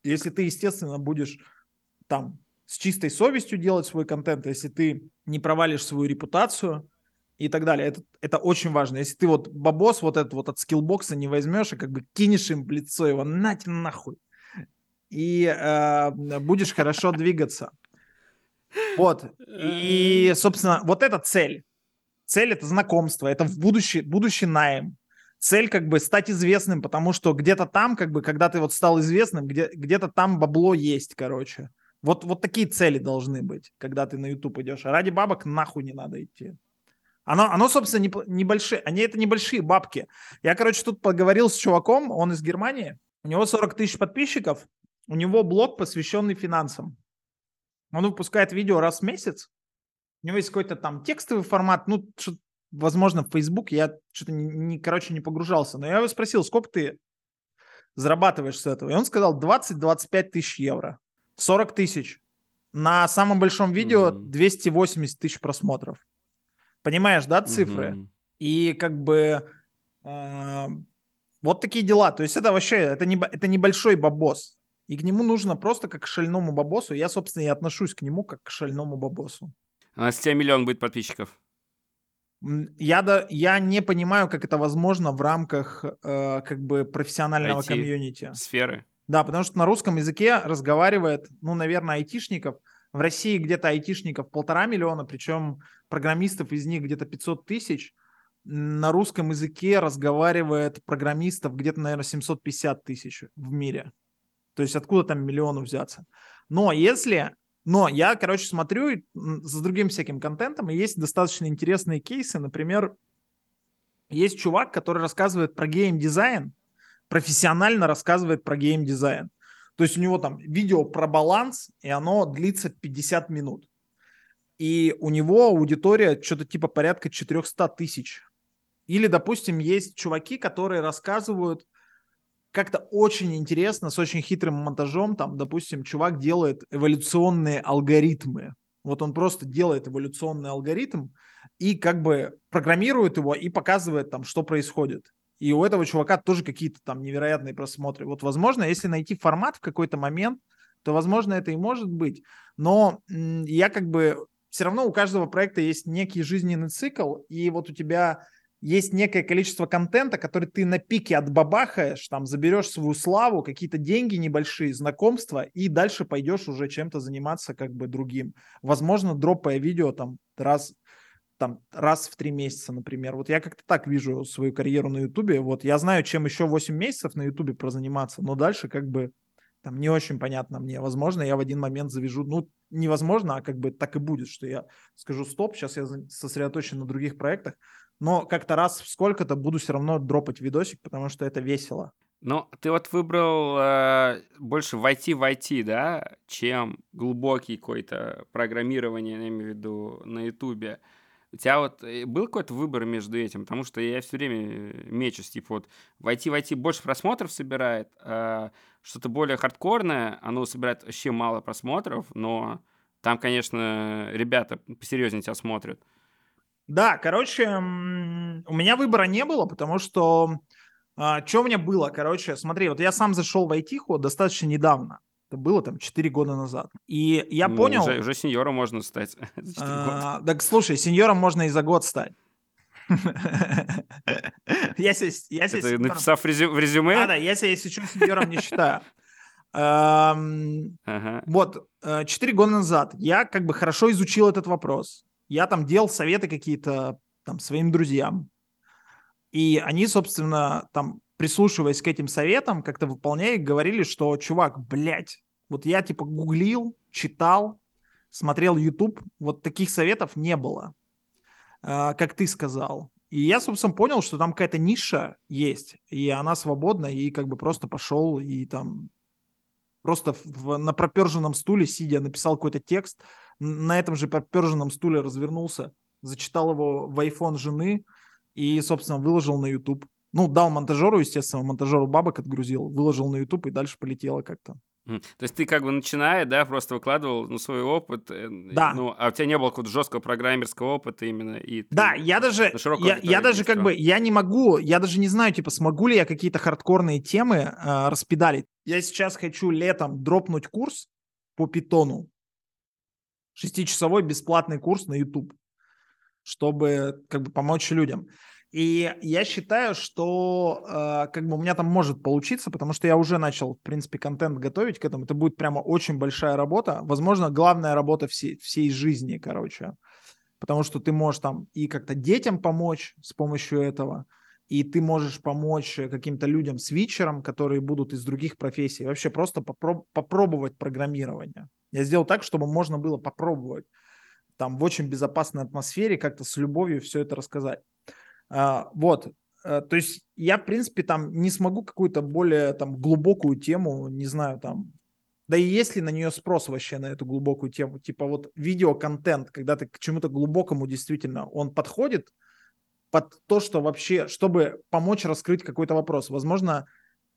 Если ты, естественно, будешь там с чистой совестью делать свой контент, если ты не провалишь свою репутацию, и так далее. Это, это очень важно. Если ты вот бабос вот этот вот от скиллбокса не возьмешь и как бы кинешь им в лицо его, нате нахуй, и э, будешь хорошо двигаться. Вот. И, собственно, вот эта цель. Цель – это знакомство, это в будущий, будущий найм. Цель как бы стать известным, потому что где-то там, как бы, когда ты вот стал известным, где, где-то там бабло есть, короче. Вот, вот такие цели должны быть, когда ты на YouTube идешь. А ради бабок нахуй не надо идти. Оно, оно собственно, не, небольшие, они это небольшие бабки. Я, короче, тут поговорил с чуваком, он из Германии, у него 40 тысяч подписчиков, у него блог, посвященный финансам. Он выпускает видео раз в месяц, у него есть какой-то там текстовый формат, ну, возможно, в Facebook, я что-то, не, не, короче, не погружался, но я его спросил, сколько ты зарабатываешь с этого? И он сказал 20-25 тысяч евро, 40 тысяч. На самом большом видео 280 тысяч просмотров. Понимаешь, да, цифры? Угу. И как бы э, вот такие дела. То есть это вообще, это, не, это небольшой бабос. И к нему нужно просто как к шальному бабосу. Я, собственно, и отношусь к нему как к шальному бабосу. А с тебя миллион будет подписчиков? Я, да, я не понимаю, как это возможно в рамках э, как бы профессионального IT комьюнити. Сферы. Да, потому что на русском языке разговаривает, ну, наверное, айтишников – в России где-то айтишников полтора миллиона, причем программистов из них где-то 500 тысяч. На русском языке разговаривает программистов где-то, наверное, 750 тысяч в мире. То есть откуда там миллиону взяться? Но если... Но я, короче, смотрю с другим всяким контентом, и есть достаточно интересные кейсы. Например, есть чувак, который рассказывает про геймдизайн, профессионально рассказывает про геймдизайн. То есть у него там видео про баланс, и оно длится 50 минут. И у него аудитория что-то типа порядка 400 тысяч. Или, допустим, есть чуваки, которые рассказывают как-то очень интересно, с очень хитрым монтажом. Там, допустим, чувак делает эволюционные алгоритмы. Вот он просто делает эволюционный алгоритм и как бы программирует его и показывает там, что происходит и у этого чувака тоже какие-то там невероятные просмотры. Вот, возможно, если найти формат в какой-то момент, то, возможно, это и может быть. Но я как бы... Все равно у каждого проекта есть некий жизненный цикл, и вот у тебя есть некое количество контента, который ты на пике отбабахаешь, там, заберешь свою славу, какие-то деньги небольшие, знакомства, и дальше пойдешь уже чем-то заниматься как бы другим. Возможно, дропая видео там раз там раз в три месяца, например. Вот я как-то так вижу свою карьеру на Ютубе. Вот я знаю, чем еще 8 месяцев на Ютубе прозаниматься, но дальше как бы там не очень понятно мне. Возможно, я в один момент завяжу, ну, невозможно, а как бы так и будет, что я скажу стоп, сейчас я сосредоточен на других проектах, но как-то раз в сколько-то буду все равно дропать видосик, потому что это весело. Ну, ты вот выбрал э, больше войти в IT, да, чем глубокий какой-то программирование, я имею в виду, на Ютубе. У тебя вот э, был какой-то выбор между этим? Потому что я все время мечусь, типа вот войти в IT больше просмотров собирает, а что-то более хардкорное, оно собирает вообще мало просмотров, но там, конечно, ребята посерьезнее тебя смотрят. Да, короче, у меня выбора не было, потому что а, что у меня было? Короче, смотри, вот я сам зашел в IT-ход достаточно недавно. Это было там 4 года назад. И я ну, понял... Уже, уже сеньором можно стать за 4 а. Так слушай, сеньором можно и за год стать. Я себя, написав в резюме? А, да, я себя, если что, сеньором не считаю. Вот, 4 э, года назад я как бы хорошо изучил этот вопрос. Я там делал советы какие-то там своим друзьям. И они, собственно, там, прислушиваясь к этим советам, как-то выполняя говорили, что, чувак, блядь, вот я типа гуглил, читал, смотрел YouTube, вот таких советов не было, э, как ты сказал. И я, собственно, понял, что там какая-то ниша есть, и она свободна, и как бы просто пошел и там просто в, на проперженном стуле, сидя, написал какой-то текст, на этом же проперженном стуле развернулся, зачитал его в iPhone жены, и, собственно, выложил на YouTube. Ну, дал монтажеру, естественно, монтажеру бабок отгрузил, выложил на YouTube и дальше полетело как-то. То есть ты как бы начиная, да, просто выкладывал ну, свой опыт, э, да. ну, а у тебя не было какого-то жесткого программерского опыта именно. И да, я даже, я, я даже как бы, я не могу, я даже не знаю, типа, смогу ли я какие-то хардкорные темы э, распедалить. Я сейчас хочу летом дропнуть курс по питону, шестичасовой бесплатный курс на YouTube чтобы как бы помочь людям. И я считаю, что э, как бы у меня там может получиться, потому что я уже начал, в принципе, контент готовить к этому. Это будет прямо очень большая работа. Возможно, главная работа всей, всей жизни, короче. Потому что ты можешь там и как-то детям помочь с помощью этого, и ты можешь помочь каким-то людям, свитчерам, которые будут из других профессий. Вообще просто попроб- попробовать программирование. Я сделал так, чтобы можно было попробовать там в очень безопасной атмосфере как-то с любовью все это рассказать. А, вот, а, то есть я, в принципе, там не смогу какую-то более там глубокую тему, не знаю, там, да и есть ли на нее спрос вообще на эту глубокую тему, типа вот видеоконтент, когда ты к чему-то глубокому действительно, он подходит под то, что вообще, чтобы помочь раскрыть какой-то вопрос. Возможно,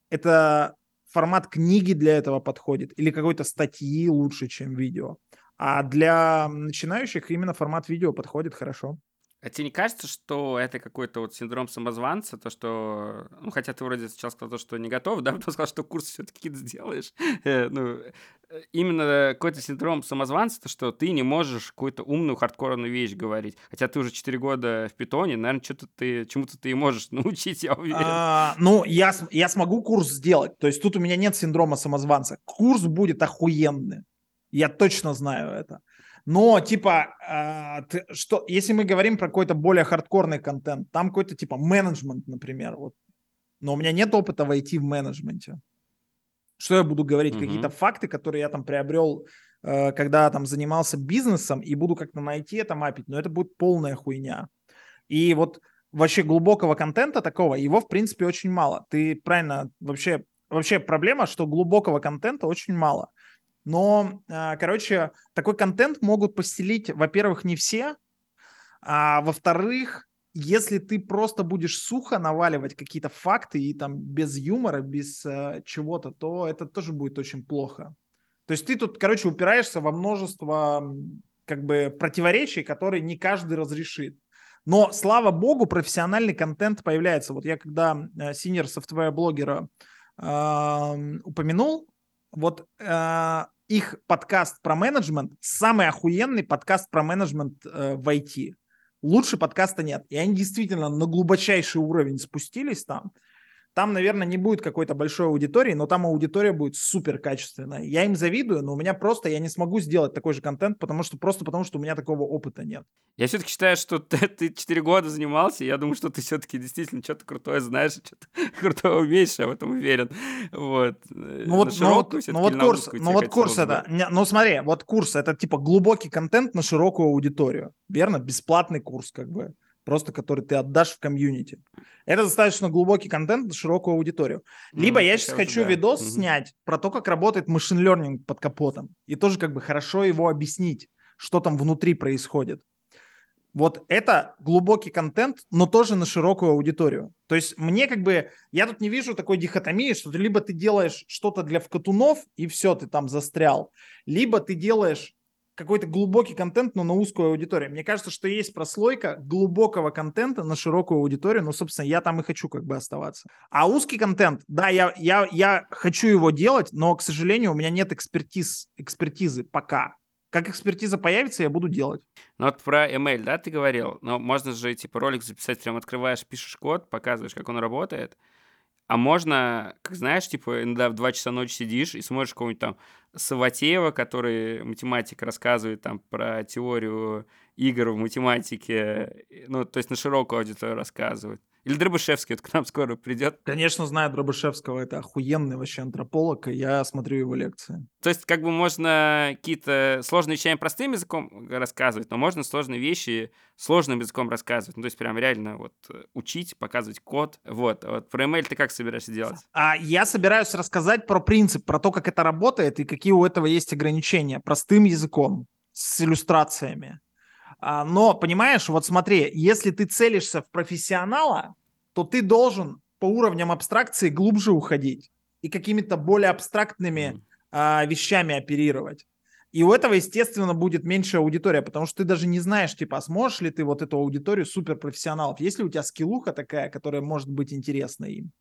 это формат книги для этого подходит или какой-то статьи лучше, чем видео. А для начинающих именно формат видео подходит хорошо. А тебе не кажется, что это какой-то вот синдром самозванца, то, что, ну, хотя ты вроде сейчас сказал, что не готов, да, потом сказал, что курс все-таки сделаешь, э, ну, э, именно какой-то синдром самозванца, то, что ты не можешь какую-то умную, хардкорную вещь говорить, хотя ты уже 4 года в питоне, наверное, что-то ты, чему-то ты можешь научить, я уверен. А, ну, я, я смогу курс сделать, то есть тут у меня нет синдрома самозванца, курс будет охуенный, я точно знаю это. Но, типа, э, что, если мы говорим про какой-то более хардкорный контент, там какой-то, типа, менеджмент, например, вот. Но у меня нет опыта войти в менеджменте. Что я буду говорить? Mm-hmm. Какие-то факты, которые я там приобрел, э, когда там занимался бизнесом, и буду как-то найти это мапить, но это будет полная хуйня. И вот вообще глубокого контента такого, его, в принципе, очень мало. Ты правильно, вообще, вообще проблема, что глубокого контента очень мало. Но, а, короче, такой контент могут постелить, во-первых, не все, а во-вторых, если ты просто будешь сухо наваливать какие-то факты и там без юмора, без э, чего-то, то это тоже будет очень плохо. То есть ты тут, короче, упираешься во множество как бы противоречий, которые не каждый разрешит. Но, слава богу, профессиональный контент появляется. Вот я когда Senior Software Vlogger а э, упомянул, вот э, их подкаст про менеджмент самый охуенный подкаст про менеджмент э, в IT. Лучше подкаста нет. И они действительно на глубочайший уровень спустились там. Там, наверное, не будет какой-то большой аудитории, но там аудитория будет супер качественная. Я им завидую, но у меня просто, я не смогу сделать такой же контент, потому что просто потому, что у меня такого опыта нет. Я все-таки считаю, что ты, ты 4 года занимался, я думаю, что ты все-таки действительно что-то крутое знаешь, что-то крутое умеешь, я в этом уверен. Вот. Ну вот, ну вот, ну вот курс, ну вот курс это, ну смотри, вот курс, это типа глубокий контент на широкую аудиторию, верно? Бесплатный курс как бы просто который ты отдашь в комьюнити. Это достаточно глубокий контент на широкую аудиторию. Либо mm, я сейчас хочу да. видос mm-hmm. снять про то, как работает машин learning под капотом. И тоже как бы хорошо его объяснить, что там внутри происходит. Вот это глубокий контент, но тоже на широкую аудиторию. То есть мне как бы, я тут не вижу такой дихотомии, что ты либо ты делаешь что-то для вкатунов, и все, ты там застрял, либо ты делаешь какой-то глубокий контент, но на узкую аудиторию. Мне кажется, что есть прослойка глубокого контента на широкую аудиторию, но, собственно, я там и хочу как бы оставаться. А узкий контент, да, я, я, я хочу его делать, но, к сожалению, у меня нет экспертиз, экспертизы пока. Как экспертиза появится, я буду делать. Ну вот про email, да, ты говорил? Но можно же, типа, ролик записать, прям открываешь, пишешь код, показываешь, как он работает, а можно, как знаешь, типа, иногда в 2 часа ночи сидишь и смотришь какого-нибудь там Саватеева, который математик рассказывает там про теорию игр в математике, ну, то есть на широкую аудиторию рассказывает. Или Дробышевский, вот к нам скоро придет. Конечно, знаю Дробышевского, это охуенный вообще антрополог, и я смотрю его лекции. То есть как бы можно какие-то сложные вещи простым языком рассказывать, но можно сложные вещи сложным языком рассказывать. Ну, то есть прям реально вот учить, показывать код. Вот. А вот про email ты как собираешься делать? А я собираюсь рассказать про принцип, про то, как это работает и какие у этого есть ограничения простым языком с иллюстрациями. А, но, понимаешь, вот смотри, если ты целишься в профессионала, то ты должен по уровням абстракции глубже уходить и какими-то более абстрактными а, вещами оперировать. И у этого, естественно, будет меньшая аудитория, потому что ты даже не знаешь, типа, а сможешь ли ты вот эту аудиторию суперпрофессионалов, есть ли у тебя скиллуха такая, которая может быть интересна им.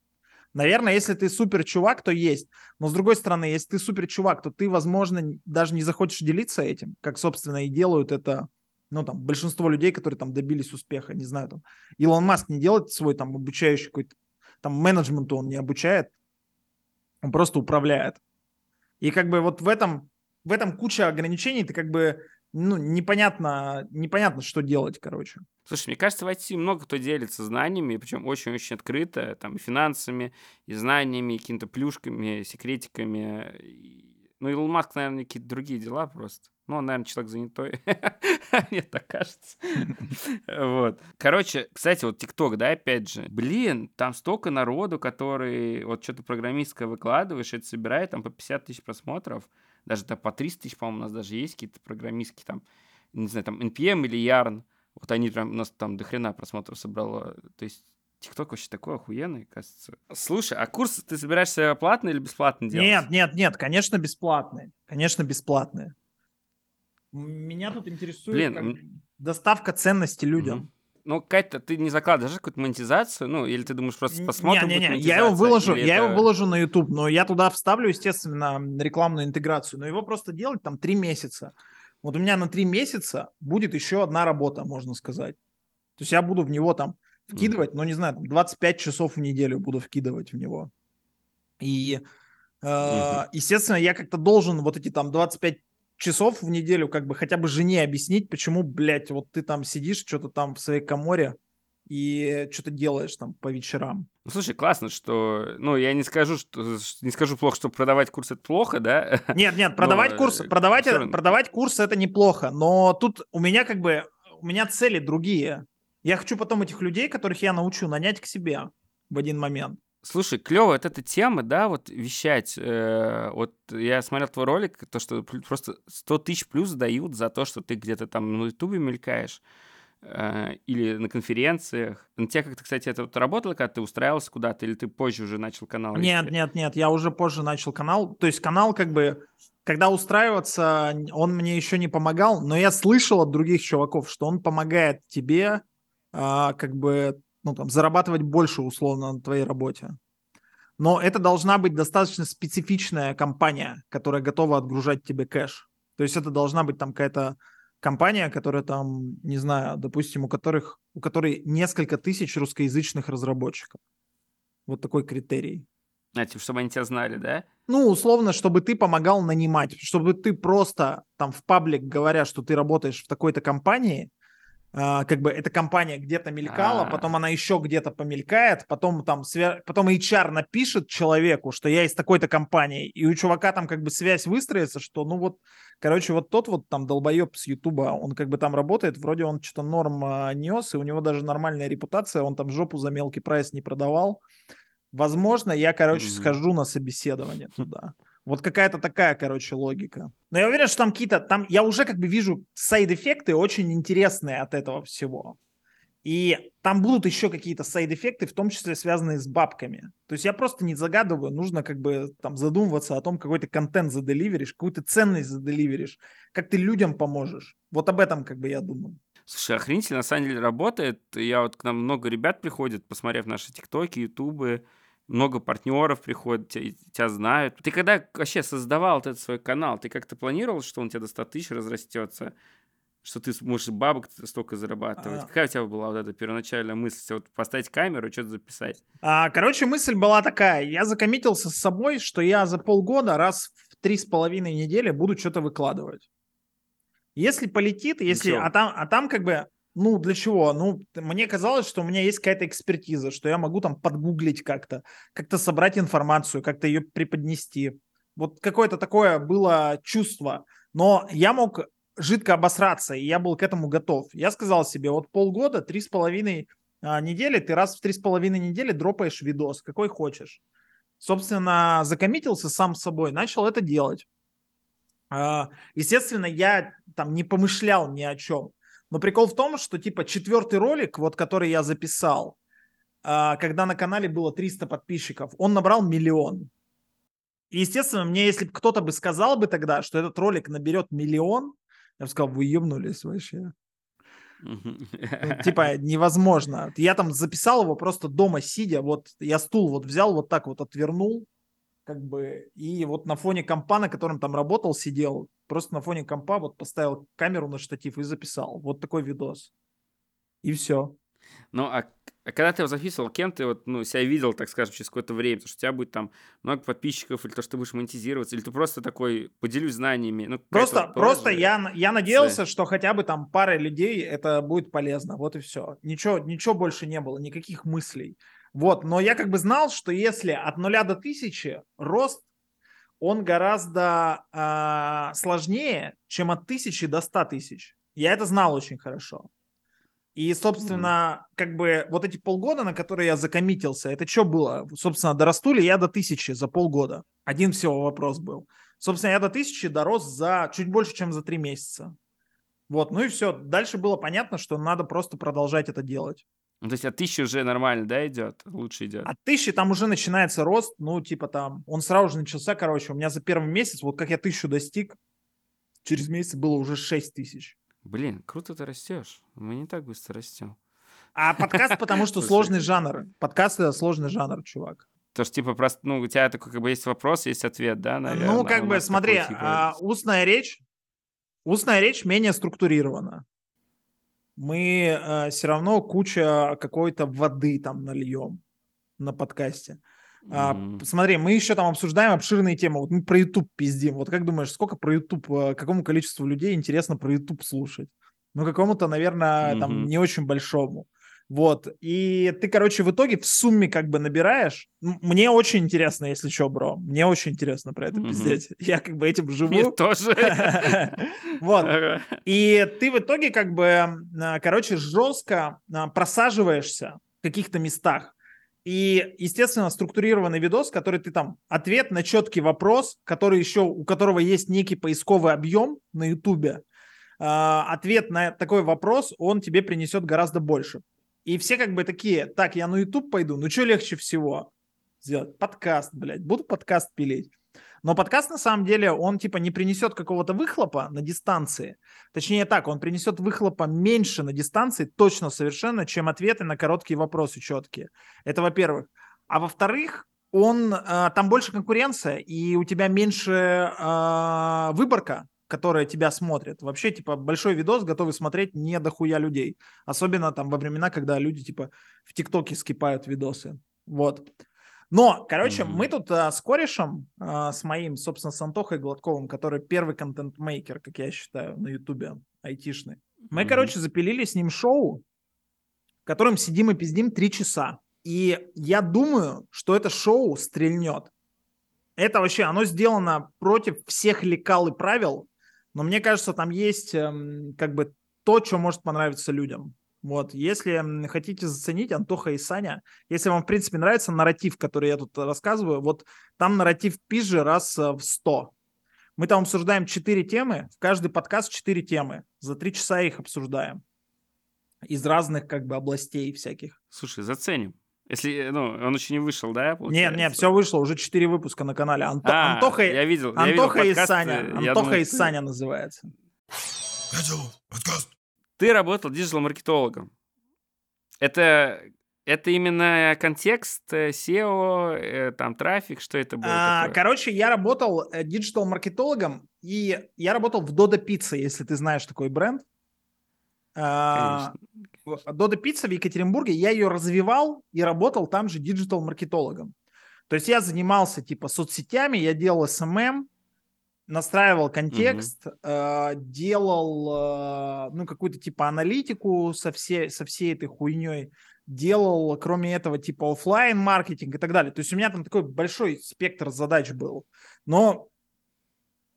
Наверное, если ты супер чувак, то есть. Но с другой стороны, если ты супер чувак, то ты, возможно, даже не захочешь делиться этим, как, собственно, и делают это ну, там, большинство людей, которые там добились успеха, не знаю, там, Илон Маск не делает свой там обучающий какой-то, там, менеджменту он не обучает, он просто управляет. И как бы вот в этом, в этом куча ограничений, ты как бы, ну, непонятно, непонятно, что делать, короче. Слушай, мне кажется, в IT много кто делится знаниями, причем очень-очень открыто, там, и финансами, и знаниями, и какими-то плюшками, секретиками. Ну, Илон Маск, наверное, какие-то другие дела просто. Ну, он, наверное, человек занятой. Мне так кажется. Вот. Короче, кстати, вот ТикТок, да, опять же. Блин, там столько народу, который вот что-то программистское выкладываешь, это собирает там по 50 тысяч просмотров. Даже там по 300 тысяч, по-моему, у нас даже есть какие-то программистские там, не знаю, там NPM или Yarn. Вот они прям, у нас там дохрена просмотров собрало. То есть ТикТок вообще такой охуенный, кажется. Слушай, а курс ты собираешься платный или бесплатный делать? Нет, нет, нет, конечно, бесплатный. Конечно, бесплатный. Меня тут интересует Блин, как доставка ценности людям. Угу. Ну, Катя, ты не закладываешь какую-то монетизацию, ну, или ты думаешь, просто посмотрим? Не, не, не, я его выложу, я это... его выложу на YouTube, но я туда вставлю, естественно, рекламную интеграцию, но его просто делать там три месяца. Вот у меня на три месяца будет еще одна работа, можно сказать. То есть я буду в него там вкидывать, mm ну, не знаю, там 25 часов в неделю буду вкидывать в него. И, э, mm естественно, я как-то должен вот эти там 25 часов в неделю как бы хотя бы жене объяснить, почему, блядь, вот ты там сидишь что-то там в своей коморе и что-то делаешь там по вечерам. Ну, слушай, классно, что... Ну, я не скажу, что... Не скажу плохо, что продавать курс — это плохо, да? Нет, нет, продавать но... курс... Продавать, это, продавать курс — это неплохо, но тут у меня как бы... У меня цели другие. Я хочу потом этих людей, которых я научу, нанять к себе в один момент. Слушай, клево вот эта тема, да, вот вещать. Э, вот я смотрел твой ролик, то, что просто 100 тысяч плюс дают за то, что ты где-то там на Ютубе мелькаешь э, или на конференциях. На тебя как-то, кстати, это вот работало, когда ты устраивался куда-то, или ты позже уже начал канал? Нет, вести? нет, нет, я уже позже начал канал. То есть канал как бы, когда устраиваться, он мне еще не помогал, но я слышал от других чуваков, что он помогает тебе а, как бы ну, там, зарабатывать больше условно на твоей работе. Но это должна быть достаточно специфичная компания, которая готова отгружать тебе кэш. То есть это должна быть там какая-то компания, которая там, не знаю, допустим, у которых, у которой несколько тысяч русскоязычных разработчиков. Вот такой критерий. А, типа, чтобы они тебя знали, да? Ну, условно, чтобы ты помогал нанимать, чтобы ты просто там в паблик, говоря, что ты работаешь в такой-то компании, как бы эта компания где-то мелькала, А. потом она еще где-то помелькает, потом там свя- потом HR напишет человеку, что я из такой-то компании, и у чувака там как бы связь выстроится, что ну вот, короче, вот тот вот там долбоеб с Ютуба, он как бы там работает, вроде он что-то норм а, нес, и у него даже нормальная репутация, он там жопу за мелкий прайс не продавал. Возможно, я, короче, Мгм. схожу на собеседование туда. Вот какая-то такая, короче, логика. Но я уверен, что там какие-то, там я уже как бы вижу сайд-эффекты очень интересные от этого всего. И там будут еще какие-то сайд-эффекты, в том числе связанные с бабками. То есть я просто не загадываю, нужно как бы там задумываться о том, какой ты контент заделиверишь, какую ты ценность заделиверишь, как ты людям поможешь. Вот об этом как бы я думаю. Слушай, охренительно, на самом деле работает. Я вот к нам много ребят приходит, посмотрев наши тиктоки, ютубы, много партнеров приходят, тебя, тебя знают. Ты когда вообще создавал этот свой канал, ты как-то планировал, что он у тебя до 100 тысяч разрастется? Что ты сможешь бабок столько зарабатывать? А. Какая у тебя была вот эта первоначальная мысль? Вот поставить камеру, что-то записать? А, короче, мысль была такая. Я закоммитился с собой, что я за полгода раз в три с половиной недели буду что-то выкладывать. Если полетит, если... А там, а там как бы... Ну, для чего? Ну, мне казалось, что у меня есть какая-то экспертиза, что я могу там подгуглить как-то, как-то собрать информацию, как-то ее преподнести. Вот какое-то такое было чувство. Но я мог жидко обосраться, и я был к этому готов. Я сказал себе, вот полгода, три с половиной а, недели, ты раз в три с половиной недели дропаешь видос, какой хочешь. Собственно, закоммитился сам с собой, начал это делать. А, Естественно, я там не помышлял ни о чем. Но прикол в том, что типа четвертый ролик, вот который я записал, а, когда на канале было 300 подписчиков, он набрал миллион. И, естественно, мне, если бы кто-то бы сказал бы тогда, что этот ролик наберет миллион, я бы сказал, вы ебнулись вообще. Ну, типа невозможно. Я там записал его просто дома сидя, вот я стул вот взял, вот так вот отвернул, как бы, и вот на фоне компа, на котором там работал, сидел, просто на фоне компа вот поставил камеру на штатив и записал. Вот такой видос. И все. Ну, а, а когда ты его записывал, кем ты вот, ну, себя видел, так скажем, через какое-то время? Потому что у тебя будет там много подписчиков, или то, что ты будешь монетизироваться, или ты просто такой, поделюсь знаниями. Ну, Просто, просто же я, я надеялся, цель. что хотя бы там пара людей это будет полезно. Вот и все. Ничего, ничего больше не было, никаких мыслей. Вот, но я как бы знал, что если от нуля до тысячи рост, он гораздо а, сложнее, чем от тысячи до ста тысяч. Я это знал очень хорошо. И, собственно, как бы вот эти полгода, на которые я закоммитился, это что было? Собственно, дорасту ли я до тысячи за полгода? Один всего вопрос был. Собственно, я до тысячи дорос за чуть больше, чем за три месяца. Вот, ну и все. Дальше было понятно, что надо просто продолжать это делать. Ну, то есть от тысячи уже нормально, да, идет? Лучше идет. От тысячи там уже начинается рост, ну, типа там, он сразу же начался, короче, у меня за первый месяц, вот как я тысячу достиг, через месяц было уже шесть тысяч. Блин, круто ты растешь. Мы не так быстро растем. А подкаст, потому что сложный жанр. Подкаст это сложный жанр, чувак. То есть, типа, просто, ну, у тебя такой, как бы, есть вопрос, есть ответ, да, наверное? ну, как бы, смотри, а, устная речь, устная речь менее структурирована. Мы все равно куча какой-то воды там нальем на подкасте. А, смотри, мы еще там обсуждаем обширные темы. Вот мы про YouTube пиздим. Вот как думаешь, сколько про YouTube, э, какому количеству людей интересно про YouTube слушать? Ну, какому-то, наверное, там не очень большому. Вот. И ты, короче, в итоге в сумме как бы набираешь. Мне очень интересно, если что, бро. Мне очень интересно про это Мгм. пиздеть. Я как бы этим Мне живу. тоже. Вот. И ты в итоге как бы, а, короче, жестко а, просаживаешься в каких-то местах. И, естественно, структурированный видос, который ты там, ответ на четкий вопрос, который еще, у которого есть некий поисковый объем на Ютубе, а, ответ на такой вопрос, он тебе принесет гораздо больше. И все как бы такие, так, я на YouTube пойду, ну что легче всего сделать? Подкаст, блядь, буду подкаст пилить. Но подкаст на самом деле, он типа не принесет какого-то выхлопа на дистанции. Точнее так, он принесет выхлопа меньше на дистанции, точно совершенно, чем ответы на короткие вопросы четкие. Это во-первых. А во-вторых, он, а, там больше конкуренция, и у тебя меньше а, выборка, которая тебя смотрит. Вообще, типа, большой видос готовы смотреть не дохуя людей. Особенно там во времена, когда люди, типа, в ТикТоке скипают видосы. Вот. Но, короче, Мгм. мы тут а, с корешем, а, с моим, собственно, с Антохой Гладковым, который первый контент-мейкер, как я считаю, на Ютубе, айтишный. Мы, Мгм. короче, запилили с ним шоу, в котором сидим и пиздим три часа. И я думаю, что это шоу стрельнет. Это вообще, оно сделано против всех лекал и правил, но мне кажется, там есть эм, как бы то, что может понравиться людям. Вот, если хотите заценить Антоха и Саня, если вам, в принципе, нравится нарратив, который я тут рассказываю, вот там нарратив пизже раз э, в 100. Мы там обсуждаем четыре темы, в каждый подкаст четыре темы. За три часа их обсуждаем. Из разных как бы областей всяких. Слушай, заценим. Если, ну, он еще не вышел, да, Нет, получается? нет, все вышло, уже четыре выпуска на канале. Анто- А, Антоха, я видел, я видел Антоха и подкаст, Саня. э, я Антоха думал, и Саня называется. Ты работал digital-маркетологом. Это, это именно контекст, э, SEO, э, там, трафик, что это было А, такое? короче, я работал э, digital-маркетологом, и я работал в Dodo Pizza, если ты знаешь такой бренд. А, Конечно. Dodo Pizza в Екатеринбурге, я ее развивал и работал там же диджитал-маркетологом. То есть я занимался типа соцсетями, я делал SMM, настраивал контекст, э, делал э, ну какую-то типа аналитику со всей, со всей этой хуйней, делал, кроме этого, типа оффлайн маркетинг и так далее. То есть у меня там такой большой спектр задач был. Но,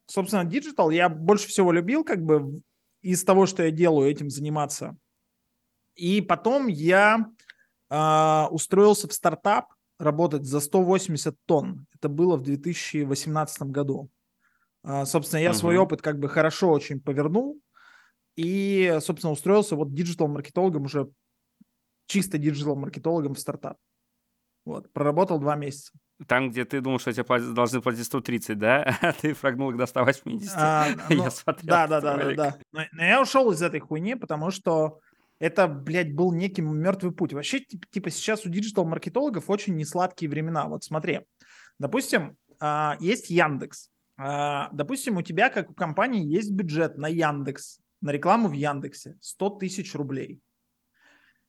собственно, digital я больше всего любил как бы из того, что я делаю, этим заниматься. И потом я а, устроился в стартап работать за 180 тонн. Это было в 2018 году. А, собственно, я свой Мгм. опыт как бы хорошо очень повернул. И, собственно, устроился вот digital-маркетологом уже, чисто digital-маркетологом в стартап. Вот, проработал два месяца. Там, где ты думал, что тебе платят- должны платить 130, да? А ты прогнул их до 180. А, ну, Я смотрел Да, да, да, да, да. Но, но я ушел из этой хуйни, потому что это, блядь, был некий мертвый путь. Вообще, тип- типа, сейчас у диджитал-маркетологов очень несладкие времена. Вот смотри, допустим, а, есть Яндекс. А, Допустим, у тебя, как у компании, есть бюджет на Яндекс, на рекламу в Яндексе 100 тысяч рублей.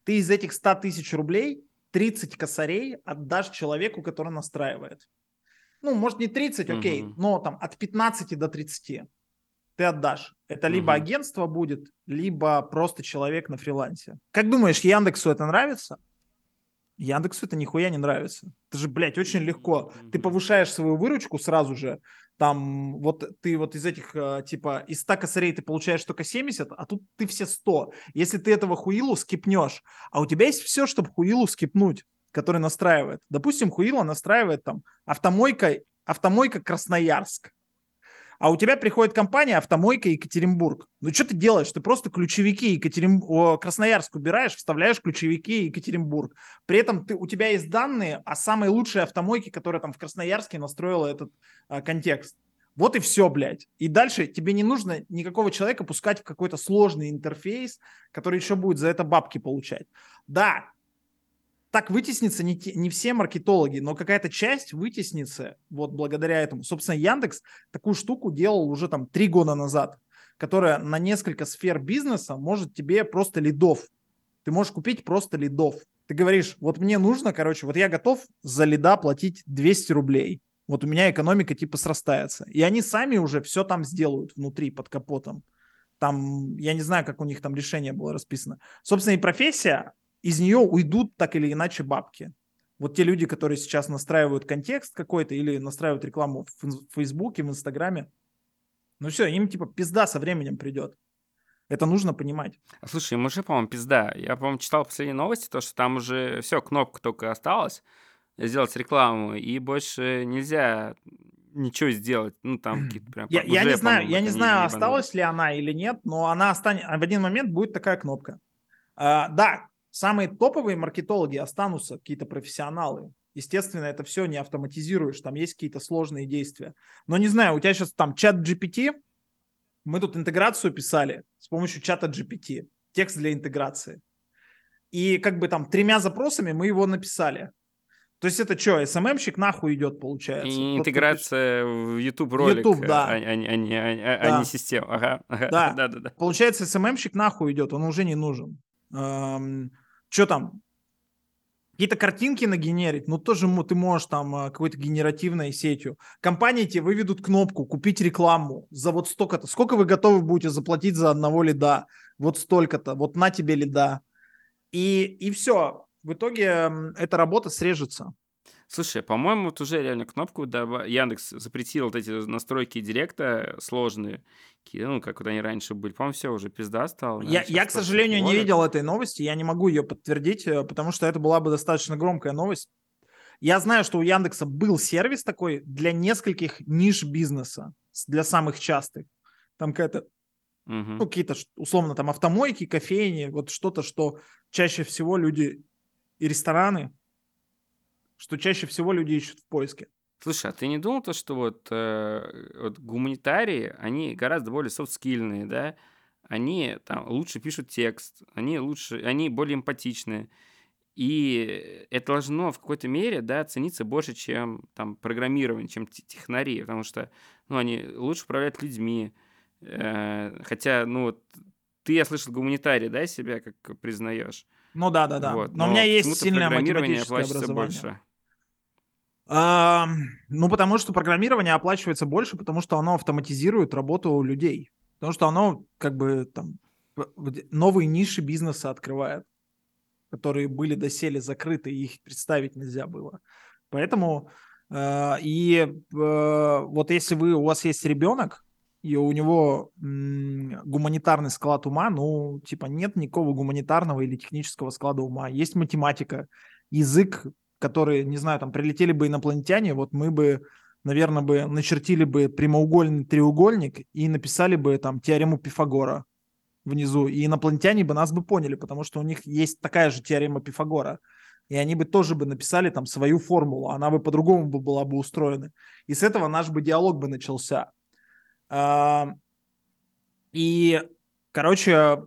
Ты из этих 100 тысяч рублей 30 косарей отдашь человеку, который настраивает. Ну, может, не 30, окей, Мгм. но там от 15 до 30 ты отдашь. Это либо Мгм. агентство будет, либо просто человек на фрилансе. Как думаешь, Яндексу это нравится? Яндексу это нихуя не нравится. Это же, блядь, очень легко. Ты повышаешь свою выручку сразу же. Там вот ты вот из этих, э, типа, из 100 косарей ты получаешь только 70, а тут ты все 100. Если ты этого хуилу скипнешь, а у тебя есть все, чтобы хуилу скипнуть, который настраивает. Допустим, хуила настраивает там автомойка, автомойка Красноярск. А у тебя приходит компания «Автомойка Екатеринбург». Ну, что ты делаешь? Ты просто ключевики Екатерин... Красноярск убираешь, вставляешь ключевики Екатеринбург. При этом ты, у тебя есть данные о самой лучшей автомойке, которая там в Красноярске настроила этот а, контекст. Вот и все, блядь. И дальше тебе не нужно никакого человека пускать в какой-то сложный интерфейс, который еще будет за это бабки получать. Да, так вытеснится не, те- не все маркетологи, но какая-то часть вытеснится вот благодаря этому. Собственно, Яндекс такую штуку делал уже там три года назад, которая на несколько сфер бизнеса может тебе просто лидов. Ты можешь купить просто лидов. Ты говоришь, вот мне нужно, короче, вот я готов за лида платить 200 рублей. Вот у меня экономика типа срастается. И они сами уже все там сделают внутри, под капотом. Там, я не знаю, как у них там решение было расписано. Собственно, и профессия, из нее уйдут так или иначе бабки. Вот те люди, которые сейчас настраивают контекст какой-то или настраивают рекламу в Фейсбуке, в Инстаграме, ну все, им типа пизда со временем придет. Это нужно понимать. А Слушай, им уже, по-моему, пизда. Я, по-моему, читал последние новости, то, что там уже все, кнопка только осталась сделать рекламу, и больше нельзя ничего сделать. Ну, там какие-то прям... Я, я уже, не знаю, я не знаю, осталась ли она или нет, но она останется. В один момент будет такая кнопка. А, да, самые топовые маркетологи останутся, какие-то профессионалы. Естественно, это все не автоматизируешь, там есть какие-то сложные действия. Но не знаю, у тебя сейчас там чат GPT, мы тут интеграцию писали с помощью чата GPT, текст для интеграции. И как бы там тремя запросами мы его написали. То есть это что, СММщик нахуй идет, получается? И Тот, интеграция в YouTube ролик, YouTube, да. а, а- а а а- а Да. не система. Ага, ага. Да. да, да, да. Получается, СММщик нахуй идет, он уже не нужен. Что там? какие-то картинки нагенерить, ну тоже ты можешь там а, какой-то генеративной сетью. Компании тебе выведут кнопку «Купить рекламу» за вот столько-то. Сколько вы готовы будете заплатить за одного лида? Вот столько-то. Вот на тебе лида. И, и все. В итоге эта работа срежется. Слушай, по-моему, вот уже реально кнопку доб... Яндекс запретил вот эти настройки директа сложные, ну, как вот они раньше были. По-моему, все, уже пизда стало. Я, я к сожалению, не видел этой новости, я не могу ее подтвердить, э, потому что это была бы достаточно громкая новость. Я знаю, что у Яндекса был сервис такой для нескольких ниш бизнеса, для самых частых. Там какая-то, угу. ну, какие-то, условно, там автомойки, кофейни, вот что-то, что чаще всего люди и рестораны что чаще всего люди ищут в поиске. Слушай, а ты не думал то, что вот, э, вот гуманитарии, они гораздо более софтскильные, да? Они там лучше пишут текст, они лучше, они более эмпатичные. И это должно в какой-то мере, да, цениться больше, чем там программирование, чем технари, потому что, ну, они лучше управляют людьми. Э, хотя, ну, вот ты, я слышал, гуманитарий, да, себя как признаешь? Ну да, да, да. Вот. Но, но у меня есть сильное математическое образование. больше. А, ну, потому что программирование оплачивается больше, потому что оно автоматизирует работу людей. Потому что оно как бы там новые ниши бизнеса открывает, которые были доселе закрыты, и их представить нельзя было. Поэтому э, и э, вот если вы, у вас есть ребенок, и у него гуманитарный склад ума, ну, типа нет никакого гуманитарного или технического склада ума. Есть математика, язык которые, не знаю, там прилетели бы инопланетяне, вот мы бы, наверное, бы начертили бы прямоугольный треугольник и написали бы там теорему Пифагора внизу, и инопланетяне бы нас бы поняли, потому что у них есть такая же теорема Пифагора, и они бы тоже бы написали там свою формулу, она бы по-другому бы была бы устроена. И с этого наш бы диалог бы начался. И, короче,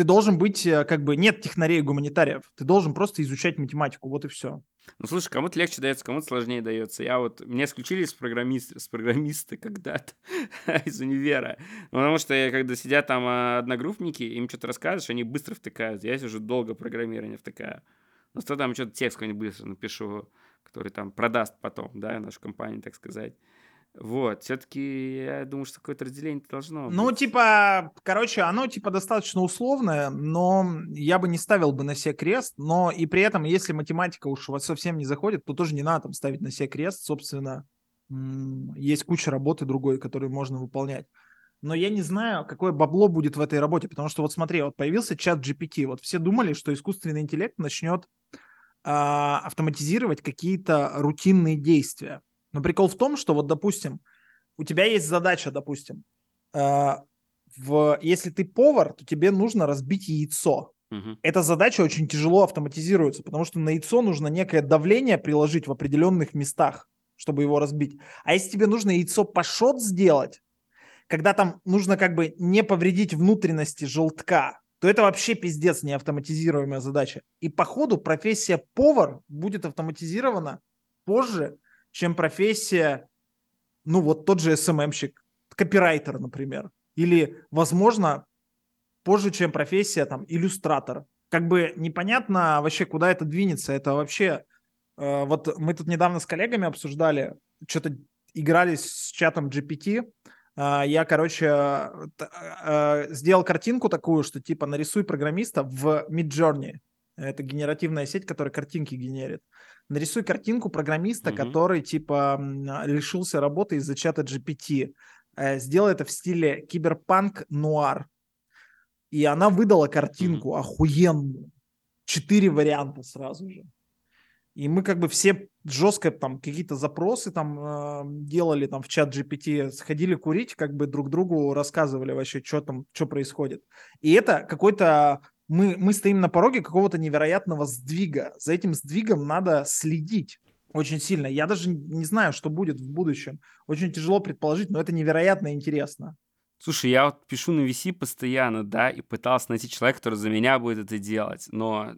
ты должен быть, э, как бы, нет технарей гуманитариев, ты должен просто изучать математику, вот и все. Ну, слушай, кому-то легче дается, кому-то сложнее дается. Я вот, меня исключили с, программист, с программиста когда-то из универа. Потому что я, когда сидят там а, одногруппники, им что-то рассказываешь, они быстро втыкают. Я уже долго программирование втыкаю. Ну, что там что-то текст какой-нибудь быстро напишу, который там продаст потом, да, нашу компанию, так сказать. Вот, все-таки я думаю, что какое-то разделение должно Ну, быть. типа, короче, оно типа достаточно условное, но я бы не ставил бы на себе крест, но и при этом, если математика уж у вас совсем не заходит, то тоже не надо там ставить на себе крест, собственно, есть куча работы другой, которую можно выполнять. Но я не знаю, какое бабло будет в этой работе, потому что вот смотри, вот появился чат GPT, вот все думали, что искусственный интеллект начнет а, автоматизировать какие-то рутинные действия но прикол в том, что вот, допустим, у тебя есть задача, допустим, э, в, если ты повар, то тебе нужно разбить яйцо. Угу. Эта задача очень тяжело автоматизируется, потому что на яйцо нужно некое давление приложить в определенных местах, чтобы его разбить. А если тебе нужно яйцо пашот сделать, когда там нужно как бы не повредить внутренности желтка, то это вообще пиздец не автоматизируемая задача. И по ходу профессия повар будет автоматизирована позже, чем профессия, ну вот тот же СММщик, копирайтер, например. Или, возможно, позже, чем профессия там иллюстратор. Как бы непонятно вообще, куда это двинется. Это вообще... Э, вот мы тут недавно с коллегами обсуждали, что-то играли с чатом GPT. Э, я, короче, э, э, сделал картинку такую, что типа нарисуй программиста в Midjourney. Это генеративная сеть, которая картинки генерит нарисуй картинку программиста, угу. который типа лишился работы из-за чата GPT. Э, сделай это в стиле киберпанк нуар. И она выдала картинку угу. охуенную. Четыре варианта сразу же. И мы как бы все жестко там какие-то запросы там э, делали там в чат GPT, сходили курить, как бы друг другу рассказывали вообще, что там, что происходит. И это какой-то мы, мы стоим на пороге какого-то невероятного сдвига. За этим сдвигом надо следить очень сильно. Я даже не знаю, что будет в будущем. Очень тяжело предположить, но это невероятно интересно. Слушай, я вот пишу на VC постоянно, да, и пытался найти человека, который за меня будет это делать, но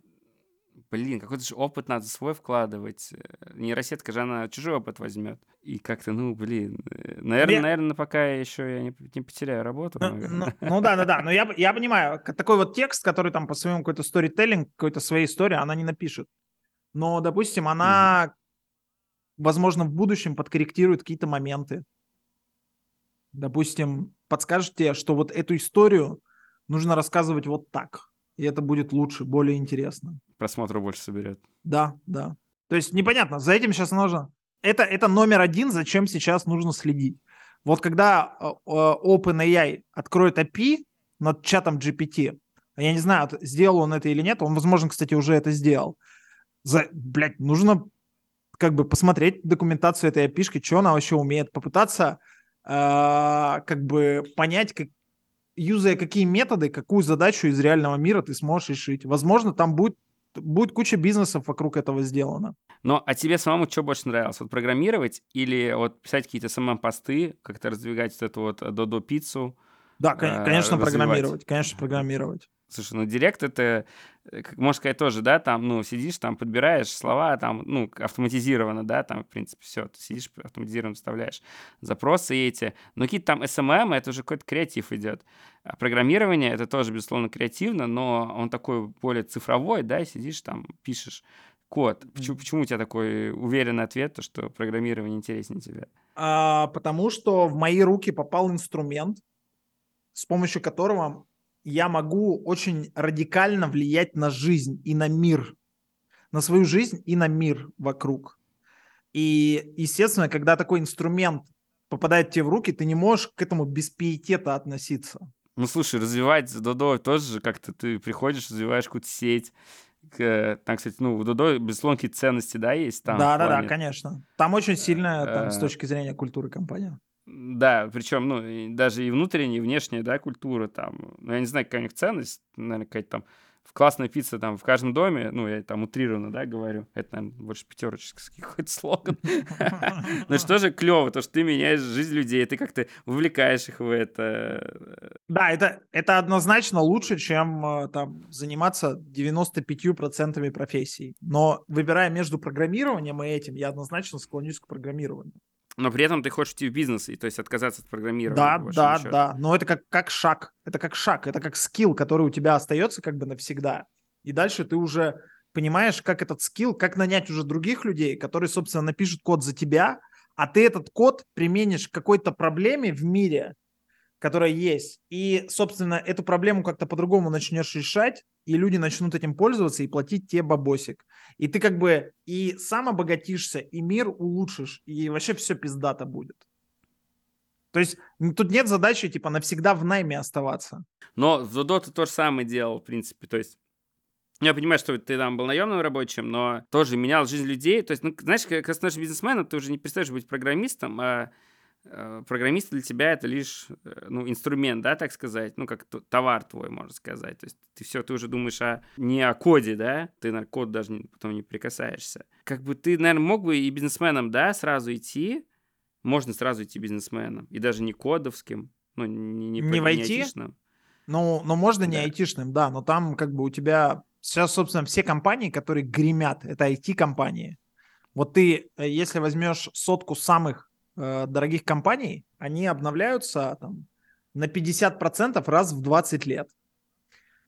блин, какой-то же опыт надо свой вкладывать. Э, нейросетка же, она чужой опыт возьмет. И как-то, ну, блин, наверное, э, я... наверное, пока еще я не, не потеряю работу. Ну, ну, ну да, да, да, но я, я понимаю, такой вот текст, который там по своему какой-то сторителлинг, какой-то своей истории, она не напишет. но, допустим, она, возможно, в будущем подкорректирует какие-то моменты. Допустим, подскажет тебе, что вот эту историю нужно рассказывать вот так, и это будет лучше, более интересно. Просмотру больше соберет. Да, да. То есть непонятно, за этим сейчас нужно... Это, это номер один, зачем сейчас нужно следить. Вот когда э, э, OpenAI откроет API над чатом GPT, я не знаю, сделал он это или нет, он, возможно, кстати, уже это сделал. За, блядь, нужно как бы посмотреть документацию этой API, что она вообще умеет, попытаться э, как бы понять, как, юзая какие методы, какую задачу из реального мира ты сможешь решить. Возможно, там будет будет куча бизнесов вокруг этого сделано. Но а тебе самому что больше нравилось? Вот программировать или вот писать какие-то СММ-посты, как-то раздвигать вот эту вот Додо-пиццу? Да, э, конечно, программировать, конечно, программировать. Слушай, ну директ это, как можно сказать, тоже, да, там, ну, сидишь, там, подбираешь слова, там, ну, автоматизированно, да, там, в принципе, все, ты сидишь, автоматизированно вставляешь запросы эти, но какие-то там SMM, это уже какой-то креатив идет. А программирование, это тоже, безусловно, креативно, но он такой более цифровой, да, и сидишь там, пишешь код. Почему, почему у тебя такой уверенный ответ, то, что программирование интереснее тебя? А, потому что в мои руки попал инструмент, с помощью которого я могу очень радикально влиять на жизнь и на мир, на свою жизнь и на мир вокруг. И, естественно, когда такой инструмент попадает тебе в руки, ты не можешь к этому без пиетета относиться. Ну, слушай, развивать Додо тоже как-то ты приходишь, развиваешь какую-то сеть. Там, кстати, ну, у Додо, безусловно, какие ценности, да, есть там? Да, да, да, конечно. Там очень сильная, там, с э, точки зрения культуры компания. Да, причем, ну, даже и внутренняя, и внешняя, да, культура там. Ну, я не знаю, какая у них ценность, наверное, какая-то там классная пицца там в каждом доме, ну, я там утрированно, да, говорю, это, наверное, больше пятерочный какой-то слоган. Но что же клево, то, что ты меняешь жизнь людей, ты как-то вовлекаешь их в это. Да, это, это однозначно лучше, чем э, там заниматься 95% профессий. Но выбирая между программированием и этим, я однозначно склонюсь к программированию но при этом ты хочешь идти в бизнес, и то есть отказаться от программирования. Да, да, счету. да. Но это как, как шаг. Это как шаг. Это как скилл, который у тебя остается как бы навсегда. И дальше ты уже понимаешь, как этот скилл, как нанять уже других людей, которые, собственно, напишут код за тебя, а ты этот код применишь к какой-то проблеме в мире, которая есть. И, собственно, эту проблему как-то по-другому начнешь решать, и люди начнут этим пользоваться и платить тебе бабосик. И ты как бы и сам обогатишься, и мир улучшишь, и вообще все пиздато будет. То есть тут нет задачи, типа, навсегда в найме оставаться. Но в ты то же самое делал, в принципе. То есть я понимаю, что ты там был наемным рабочим, но тоже менял жизнь людей. То есть, ну, знаешь, как становишься бизнесменом, ты уже не перестаешь быть программистом, а программист для тебя это лишь э, ну, инструмент, да, так сказать, ну, как товар твой, можно сказать. То есть ты все, ты уже думаешь о, не о коде, да, ты на код даже не, потом не прикасаешься. Как бы ты, наверное, мог бы и бизнесменом, да, сразу идти, можно сразу идти бизнесменом, и даже не кодовским, ну, не, не, не войти, айтишным. Ну, но можно да. не айтишным, да, но там как бы у тебя сейчас, собственно, все компании, которые гремят, это IT-компании. Вот ты, э, если возьмешь сотку самых э, дорогих компаний, они обновляются там, на 50% раз в 20 лет.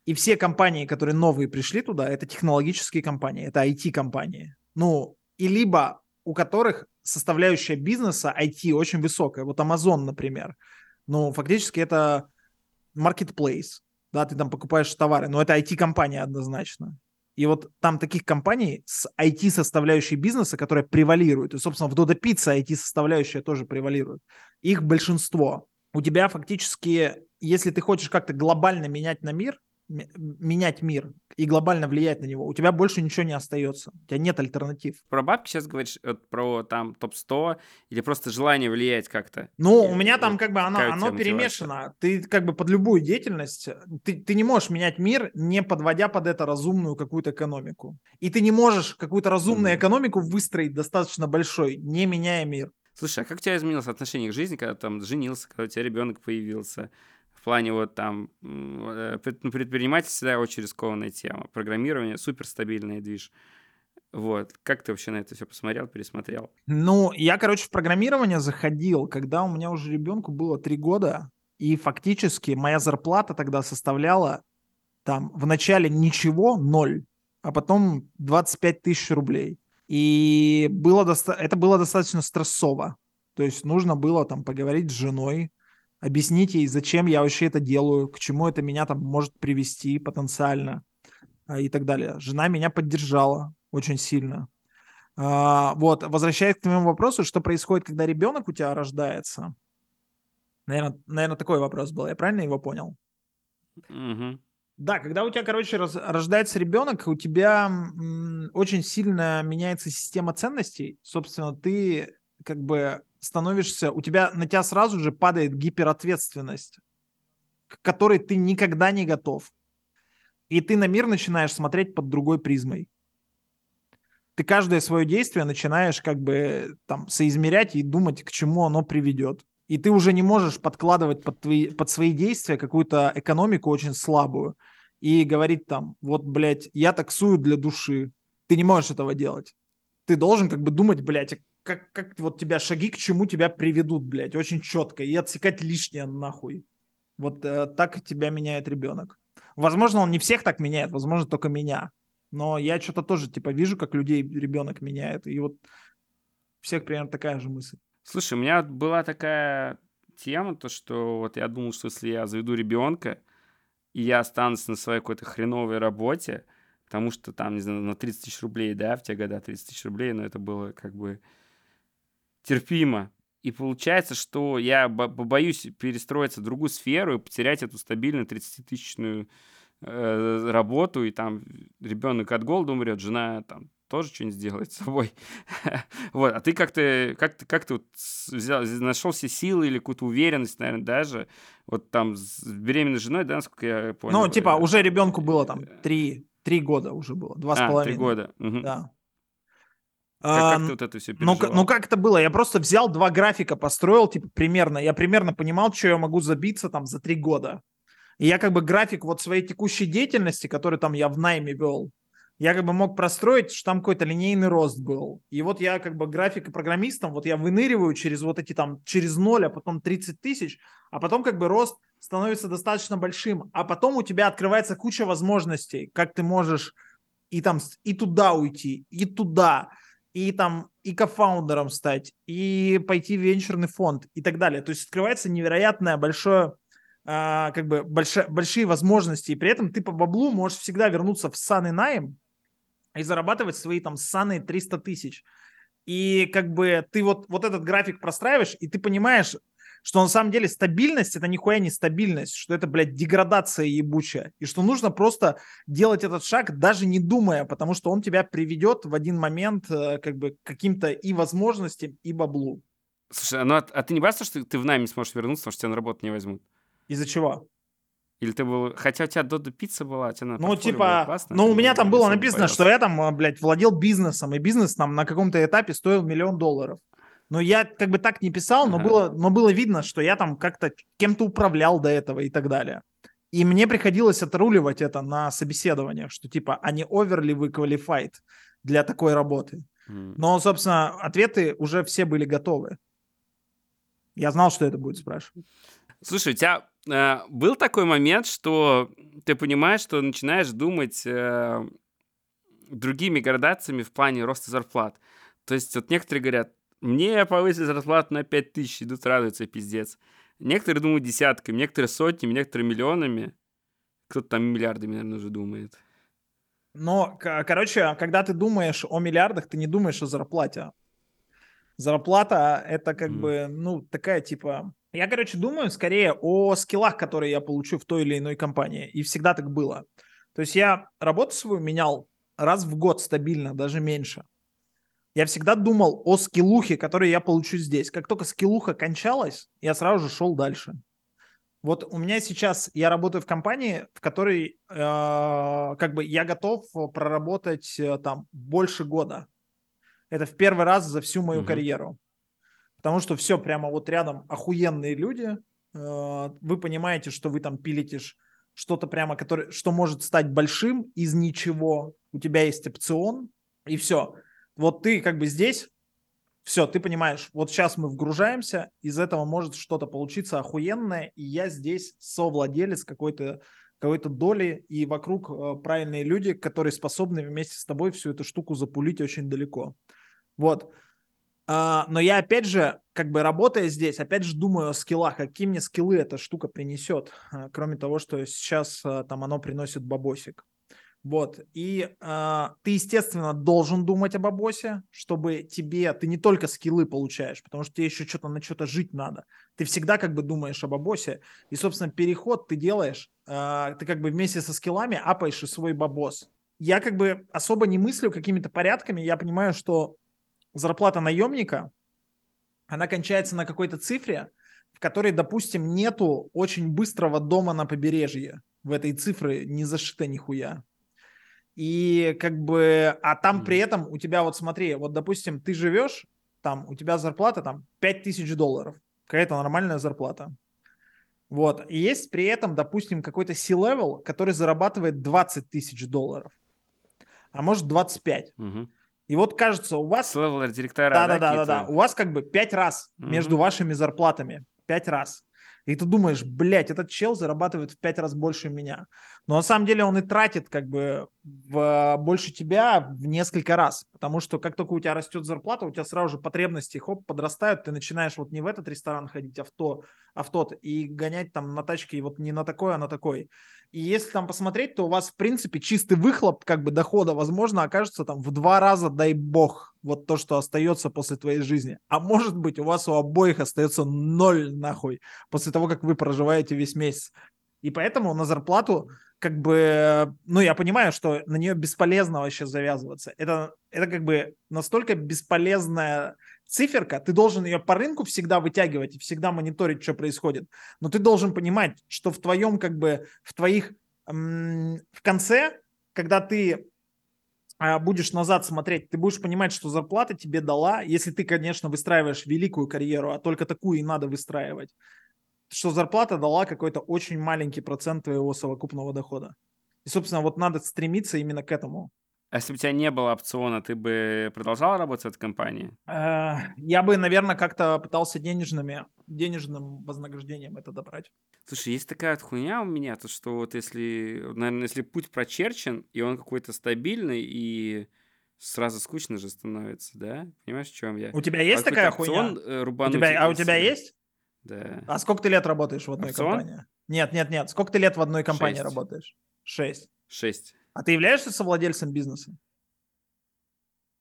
И все компании, которые новые пришли туда, это технологические компании, это IT-компании. Ну, и либо у которых составляющая бизнеса IT очень высокая. Вот Amazon, например. Ну, фактически это marketplace. Да, ты там покупаешь товары, но это IT-компания однозначно. И вот там таких компаний с IT-составляющей бизнеса, которая превалирует, и, собственно, в Dodo Pizza IT-составляющая тоже превалирует, их большинство. У тебя фактически, если ты хочешь как-то глобально менять на мир, менять мир и глобально влиять на него, у тебя больше ничего не остается. У тебя нет альтернатив. Про бабки сейчас говоришь, вот, про там топ-100 или просто желание влиять как-то? Ну, у меня там как бы оно, оно перемешано. Ты как бы под любую деятельность, ты, ты не можешь менять мир, не подводя под это разумную какую-то экономику. И ты не можешь какую-то разумную mm-hmm. экономику выстроить достаточно большой, не меняя мир. Слушай, а как у тебя изменилось отношение к жизни, когда там женился, когда у тебя ребенок появился? В плане вот там э, ну, предпринимательство очень рискованная тема. Программирование суперстабильный движ. Вот. Как ты вообще на это все посмотрел, пересмотрел? Ну, я, короче, в программирование заходил, когда у меня уже ребенку было три года, и фактически моя зарплата тогда составляла там в начале ничего, ноль, а потом 25 тысяч рублей. И было доста- это было достаточно стрессово. То есть нужно было там поговорить с женой, объяснить ей, зачем я вообще это делаю, к чему это меня там может привести потенциально а, и так далее. Жена меня поддержала очень сильно. А, вот, возвращаясь к твоему вопросу, что происходит, когда ребенок у тебя рождается? Наверное, наверное такой вопрос был. Я правильно его понял? Угу. Да, когда у тебя, короче, раз, рождается ребенок, у тебя м, очень сильно меняется система ценностей. Собственно, ты как бы становишься, у тебя на тебя сразу же падает гиперответственность, к которой ты никогда не готов. И ты на мир начинаешь смотреть под другой призмой. Ты каждое свое действие начинаешь как бы там соизмерять и думать, к чему оно приведет. И ты уже не можешь подкладывать под, твои, под свои действия какую-то экономику очень слабую и говорить там, вот, блядь, я таксую для души. Ты не можешь этого делать. Ты должен как бы думать, блядь, как, как вот тебя шаги к чему тебя приведут, блядь, очень четко, и отсекать лишнее нахуй. Вот э, так тебя меняет ребенок. Возможно, он не всех так меняет, возможно, только меня. Но я что-то тоже, типа, вижу, как людей ребенок меняет. И вот всех примерно такая же мысль. Слушай, у меня была такая тема, то что вот я думал, что если я заведу ребенка, и я останусь на своей какой-то хреновой работе, потому что там, не знаю, на 30 тысяч рублей, да, в те годы 30 тысяч рублей, но это было как бы терпимо. И получается, что я боюсь перестроиться в другую сферу и потерять эту стабильную 30-тысячную э, работу, и там ребенок от голода умрет, жена там тоже что-нибудь сделает с собой. вот, а ты как-то, как ты, как ты вот взял, нашел все силы или какую-то уверенность, наверное, даже, вот там с беременной женой, да, насколько я понял? Ну, типа, уже ребенку было там три, три года уже было, два с а, половиной. три года. Да. Как, как ты вот это все ну, ну, как это было? Я просто взял два графика, построил, типа, примерно. Я примерно понимал, что я могу забиться там за три года. И я как бы график вот своей текущей деятельности, который там я в найме вел, я как бы мог простроить, что там какой-то линейный рост был. И вот я как бы график программистом, вот я выныриваю через вот эти там, через ноль, а потом 30 тысяч, а потом как бы рост становится достаточно большим, а потом у тебя открывается куча возможностей, как ты можешь и там и туда уйти, и туда, и там и кофаундером стать, и пойти в венчурный фонд и так далее. То есть открывается невероятное большое а, как бы большие, большие возможности, и при этом ты по баблу можешь всегда вернуться в сан и найм, и зарабатывать свои там ссаные 300 тысяч. И как бы ты вот, вот этот график простраиваешь, и ты понимаешь, что на самом деле стабильность это нихуя не стабильность, что это, блядь, деградация ебучая, и что нужно просто делать этот шаг, даже не думая, потому что он тебя приведет в один момент э, как бы к каким-то и возможностям, и баблу. Слушай, ну а, а ты не боишься, что ты в найме сможешь вернуться, потому что тебя на работу не возьмут? Из-за чего? Или ты был... Хотя у тебя Додо пицца была, у тебя на Ну, типа... Ну, у меня там было написано, что я там, а, блядь, владел бизнесом, и бизнес там на каком-то этапе стоил миллион долларов. Но я как бы так не писал, но, ага. было, но было видно, что я там как-то кем-то управлял до этого и так далее. И мне приходилось отруливать это на собеседованиях, что типа, они overly вы qualified для такой работы. Mm. Но, собственно, ответы уже все были готовы. Я знал, что это будет спрашивать. Слушай, у тебя э, был такой момент, что ты понимаешь, что начинаешь думать э, другими градациями в плане роста зарплат. То есть вот некоторые говорят, мне повысили зарплату на 5 тысяч, идут радуются, пиздец. Некоторые думают десятками, некоторые сотнями, некоторые миллионами. Кто-то там миллиардами, наверное, уже думает. Но, короче, когда ты думаешь о миллиардах, ты не думаешь о зарплате. Зарплата — это как mm. бы, ну, такая типа я, короче, думаю скорее о скиллах, которые я получу в той или иной компании. И всегда так было. То есть я работу свою менял раз в год стабильно, даже меньше. Я всегда думал о скиллухе, который я получу здесь. Как только скиллуха кончалась, я сразу же шел дальше. Вот у меня сейчас, я работаю в компании, в которой э, как бы я готов проработать э, там больше года. Это в первый раз за всю мою угу. карьеру потому что все прямо вот рядом охуенные люди. Э, вы понимаете, что вы там пилите что-то прямо, который, что может стать большим из ничего. У тебя есть опцион, и все. Вот ты как бы здесь, все, ты понимаешь, вот сейчас мы вгружаемся, из этого может что-то получиться охуенное, и я здесь совладелец какой-то какой-то доли, и вокруг э, правильные люди, которые способны вместе с тобой всю эту штуку запулить очень далеко. Вот. А, но я опять же, как бы работая здесь, опять же думаю о скиллах, какие мне скиллы эта штука принесет, а, кроме того, что сейчас а, там оно приносит бабосик. Вот. И э, ты, естественно, должен думать об бабосе, чтобы тебе, ты не только скиллы получаешь, потому что тебе еще что-то на что-то жить надо. Ты всегда как бы думаешь об бабосе. И, собственно, переход ты делаешь, э, ты как бы вместе со скиллами апаешь и свой бабос. Я как бы особо не мыслю какими-то порядками. Я понимаю, что зарплата наемника, она кончается на какой-то цифре, в которой, допустим, нету очень быстрого дома на побережье. В этой цифре не зашито нихуя. И как бы, а там при этом у тебя, вот смотри, вот допустим, ты живешь, там у тебя зарплата там 5000 долларов, какая-то нормальная зарплата. Вот, и есть при этом, допустим, какой-то C-level, который зарабатывает 20 тысяч долларов, а может 25. Угу. И вот кажется, у вас... С директора, да, да, да, да, да, у вас как бы 5 раз угу. между вашими зарплатами, 5 раз. И ты думаешь, блядь, этот чел зарабатывает в 5 раз больше меня. Но на самом деле он и тратит как бы в, больше тебя в несколько раз, потому что как только у тебя растет зарплата, у тебя сразу же потребности хоп подрастают, ты начинаешь вот не в этот ресторан ходить, а в то, а в тот и гонять там на тачке вот не на такой, а на такой. И если там посмотреть, то у вас в принципе чистый выхлоп как бы дохода, возможно, окажется там в два раза, дай бог, вот то, что остается после твоей жизни. А может быть, у вас у обоих остается ноль нахуй после того, как вы проживаете весь месяц. И поэтому на зарплату как бы, ну, я понимаю, что на нее бесполезно вообще завязываться. Это, это как бы настолько бесполезная циферка, ты должен ее по рынку всегда вытягивать и всегда мониторить, что происходит. Но ты должен понимать, что в твоем, как бы, в твоих, в конце, когда ты а, будешь назад смотреть, ты будешь понимать, что зарплата тебе дала, если ты, конечно, выстраиваешь великую карьеру, а только такую и надо выстраивать, что зарплата дала какой-то очень маленький процент твоего совокупного дохода. И, собственно, вот надо стремиться именно к этому. А если бы у тебя не было опциона, ты бы продолжал работать в этой компании? Э, я бы, наверное, как-то пытался денежными, денежным вознаграждением это добрать. Слушай, есть такая вот хуйня у меня, то что вот если, наверное, если путь прочерчен, и он какой-то стабильный, и сразу скучно же становится, да? Понимаешь, в чем я? У тебя есть а такая хуйня? Э, у тебя, а у тебя есть? Да. А сколько ты лет работаешь в одной Опцион? компании? Нет, нет, нет. Сколько ты лет в одной компании Шесть. работаешь? Шесть. Шесть. А ты являешься совладельцем бизнеса?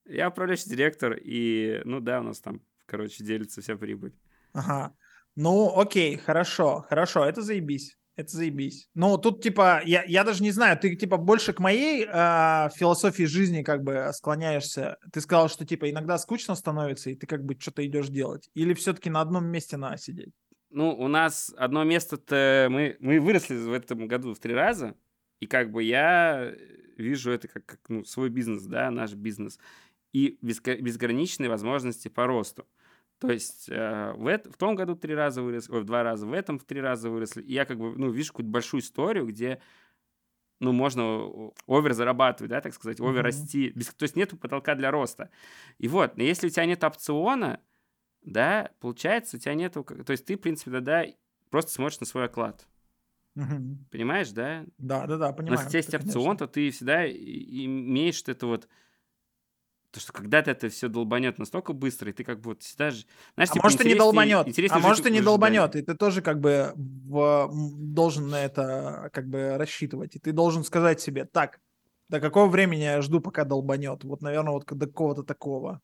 Я управляющий директор, и, ну да, у нас там, короче, делится вся прибыль. Ага. Ну, окей, хорошо, хорошо, это заебись. Это заебись. Ну, тут, типа, я, я даже не знаю, ты, типа, больше к моей э, философии жизни, как бы, склоняешься. Ты сказал, что, типа, иногда скучно становится, и ты, как бы, что-то идешь делать. Или все-таки на одном месте надо сидеть? Ну, у нас одно место-то... Мы, мы выросли в этом году в три раза, и, как бы, я вижу это как, как ну, свой бизнес, да, наш бизнес. И безграничные возможности по росту. То есть э, в, это, в том году три раза выросли, ой, в два раза, в этом в три раза выросли. И я как бы, ну, вижу какую-то большую историю, где, ну, можно овер зарабатывать, да, так сказать, овер расти. Без, то есть нет потолка для роста. И вот, но если у тебя нет опциона, да, получается, у тебя нету, то есть ты, в принципе, да, да, просто смотришь на свой оклад. Угу. Понимаешь, да? Да, да, да, понимаю. Но если у тебя есть опцион, то ты всегда имеешь это вот то, что когда-то это все долбанет настолько быстро, и ты как бы вот всегда же... Знаешь, а типа, может, и не долбанет. А может, и не долбанет, и ты тоже как бы в... должен на это как бы рассчитывать. И ты должен сказать себе, так, до какого времени я жду, пока долбанет? Вот, наверное, вот до какого-то такого.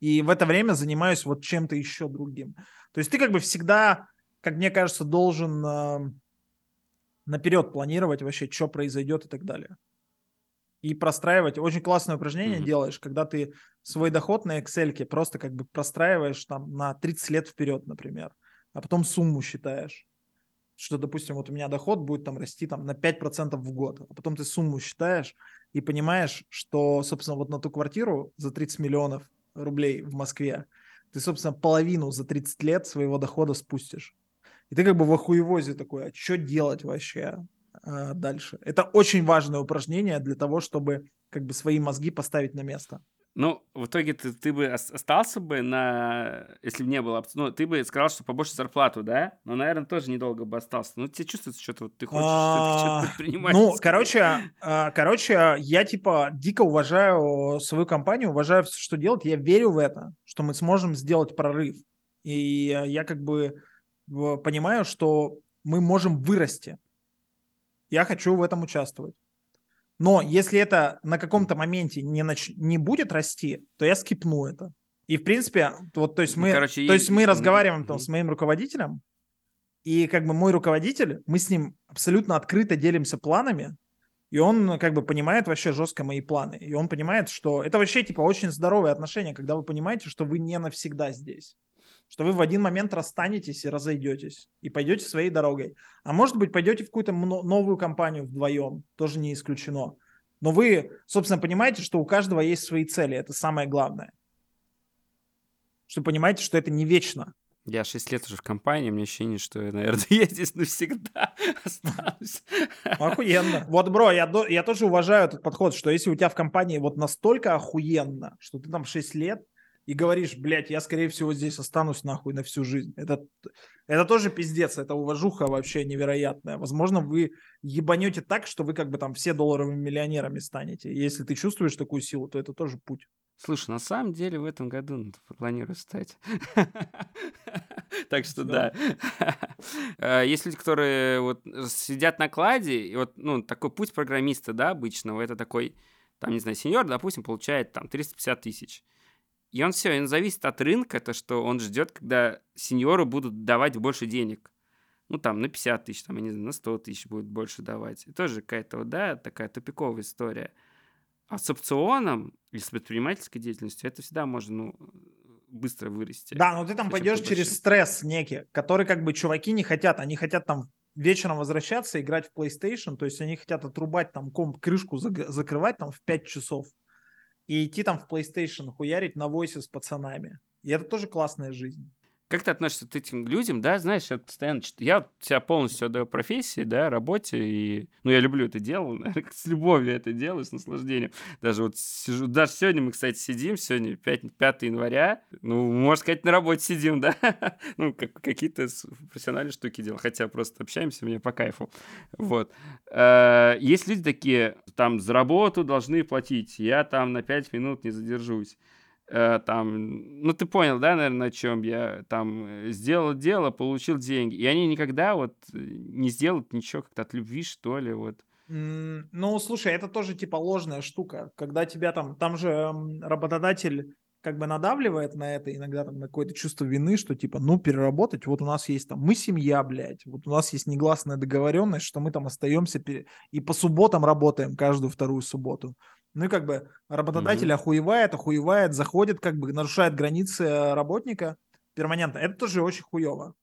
И в это время занимаюсь вот чем-то еще другим. То есть ты как бы всегда, как мне кажется, должен э, наперед планировать вообще, что произойдет и так далее и простраивать. Очень классное упражнение mm-hmm. делаешь, когда ты свой доход на Excel просто как бы простраиваешь там на 30 лет вперед, например, а потом сумму считаешь. Что, допустим, вот у меня доход будет там расти там на 5% в год, а потом ты сумму считаешь и понимаешь, что, собственно, вот на ту квартиру за 30 миллионов рублей в Москве ты, собственно, половину за 30 лет своего дохода спустишь. И ты как бы в охуевозе такой, а что делать вообще? А, дальше. Это очень важное упражнение для того, чтобы как бы свои мозги поставить на место. Ну, в итоге ты, ты бы остался бы на... Если бы не было... Ну, ты бы сказал, что побольше зарплату, да? Но, наверное, тоже недолго бы остался. Ну, тебе чувствуется, что-то вот ты хочешь что-то а, предпринимать. Ну, короче, а, короче, я, типа, дико уважаю свою компанию, уважаю все, что делать. Я верю в это, что мы сможем сделать прорыв. И я как бы понимаю, что мы можем вырасти. Я хочу в этом участвовать. Но если это на каком-то моменте не, нач... не будет расти, то я скипну это. И в принципе, вот, то есть ну, мы, короче, то есть мы разговариваем там с моим руководителем, и как бы мой руководитель, мы с ним абсолютно открыто делимся планами, и он как бы понимает вообще жестко мои планы. И он понимает, что это вообще типа очень здоровые отношения, когда вы понимаете, что вы не навсегда здесь что вы в один момент расстанетесь и разойдетесь, и пойдете своей дорогой. А может быть, пойдете в какую-то новую компанию вдвоем, тоже не исключено. Но вы, собственно, понимаете, что у каждого есть свои цели, это самое главное. Что понимаете, что это не вечно. Я 6 лет уже в компании, мне ощущение, что, наверное, я здесь навсегда останусь. Охуенно. Вот, бро, я, я тоже уважаю этот подход, что если у тебя в компании вот настолько охуенно, что ты там 6 лет, и говоришь, блядь, я, скорее всего, здесь останусь нахуй на всю жизнь. Это, это тоже пиздец, это уважуха вообще невероятная. Возможно, вы ебанете так, что вы как бы там все долларовыми миллионерами станете. Если ты чувствуешь такую силу, то это тоже путь. Слушай, на самом деле в этом году планирую стать. Так что да. Э, есть люди, которые вот сидят на кладе, и вот ну, такой путь программиста, да, обычного, это такой, там, не знаю, сеньор, допустим, получает там 350 тысяч. И он все, он зависит от рынка, то, что он ждет, когда сеньору будут давать больше денег. Ну, там, на 50 тысяч, там, я не знаю, на 100 тысяч будет больше давать. И тоже какая-то, вот, да, такая тупиковая история. А с опционом или с предпринимательской деятельностью это всегда можно, ну, быстро вырасти. Да, но ты там пойдешь через стресс некий, который как бы чуваки не хотят. Они хотят там вечером возвращаться, играть в PlayStation, то есть они хотят отрубать там комп, крышку закрывать там в 5 часов и идти там в PlayStation хуярить на войсе с пацанами. И это тоже классная жизнь. Как ты относишься к этим людям, да, знаешь, я постоянно... Я себя полностью отдаю профессии, да, работе, и... Ну, я люблю это дело, с любовью это делаю, с наслаждением. Даже вот сижу... Даже сегодня мы, кстати, сидим, сегодня 5, 5 января, ну, можно сказать, на работе сидим, да, ну, как, какие-то профессиональные штуки делаем, хотя просто общаемся, мне по кайфу, вот. Э, есть люди такие, там, за работу должны платить, я там на 5 минут не задержусь там, ну ты понял, да, наверное, о чем я там э, сделал дело, получил деньги, и они никогда вот э, не сделают ничего как-то от любви, что ли, вот. ну, слушай, это тоже типа ложная штука, когда тебя там, там же работодатель как бы надавливает на это иногда там на какое-то чувство вины, что типа, ну, переработать, вот у нас есть там, мы семья, блядь, вот у нас есть негласная договоренность, что мы там остаемся и по субботам работаем каждую вторую субботу. Ну и как бы работодатель mm-hmm. охуевает, охуевает, заходит, как бы нарушает границы э, работника перманентно. Это тоже очень хуево.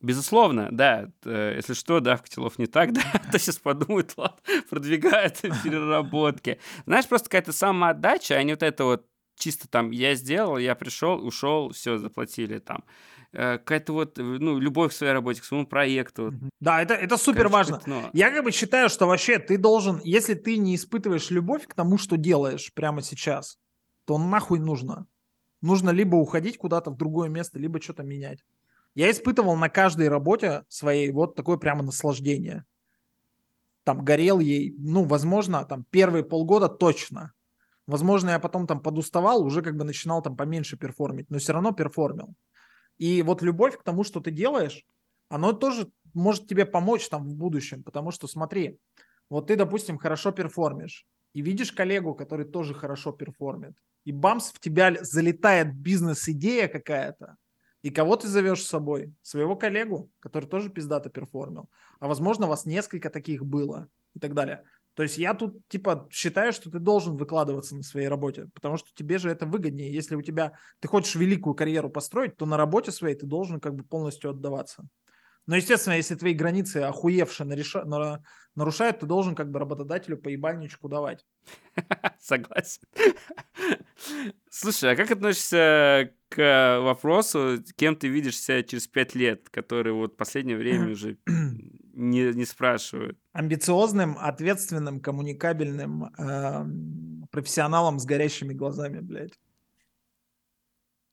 Безусловно, да. Э, если что, да, в котелов не так, да, то сейчас подумают, ладно, продвигают переработки. Знаешь, просто какая-то самоотдача, а не вот это вот чисто там я сделал, я пришел, ушел, все, заплатили там. Э, какая-то вот, э, ну, любовь к своей работе, к своему проекту. Да, это, это супер Короче, важно. Ну... Я как бы считаю, что вообще ты должен, если ты не испытываешь любовь к тому, что делаешь прямо сейчас, то нахуй нужно. Нужно либо уходить куда-то в другое место, либо что-то менять. Я испытывал на каждой работе своей вот такое прямо наслаждение. Там горел ей, ну, возможно, там первые полгода точно. Возможно, я потом там подуставал, уже как бы начинал там поменьше перформить, но все равно перформил. И вот любовь к тому, что ты делаешь, оно тоже может тебе помочь там в будущем, потому что смотри, вот ты, допустим, хорошо перформишь, и видишь коллегу, который тоже хорошо перформит, и бамс, в тебя залетает бизнес-идея какая-то, и кого ты зовешь с собой? Своего коллегу, который тоже пиздато перформил. А возможно, у вас несколько таких было и так далее. То есть я тут типа считаю, что ты должен выкладываться на своей работе, потому что тебе же это выгоднее. Если у тебя ты хочешь великую карьеру построить, то на работе своей ты должен как бы полностью отдаваться. Но, естественно, если твои границы охуевшие нареша... нарушают, ты должен как бы работодателю по ебальничку давать. Согласен. Слушай, а как относишься к вопросу, кем ты видишь себя через пять лет, который вот в последнее время уже не, не спрашивают? Амбициозным, ответственным, коммуникабельным, э, профессионалом с горящими глазами, блядь.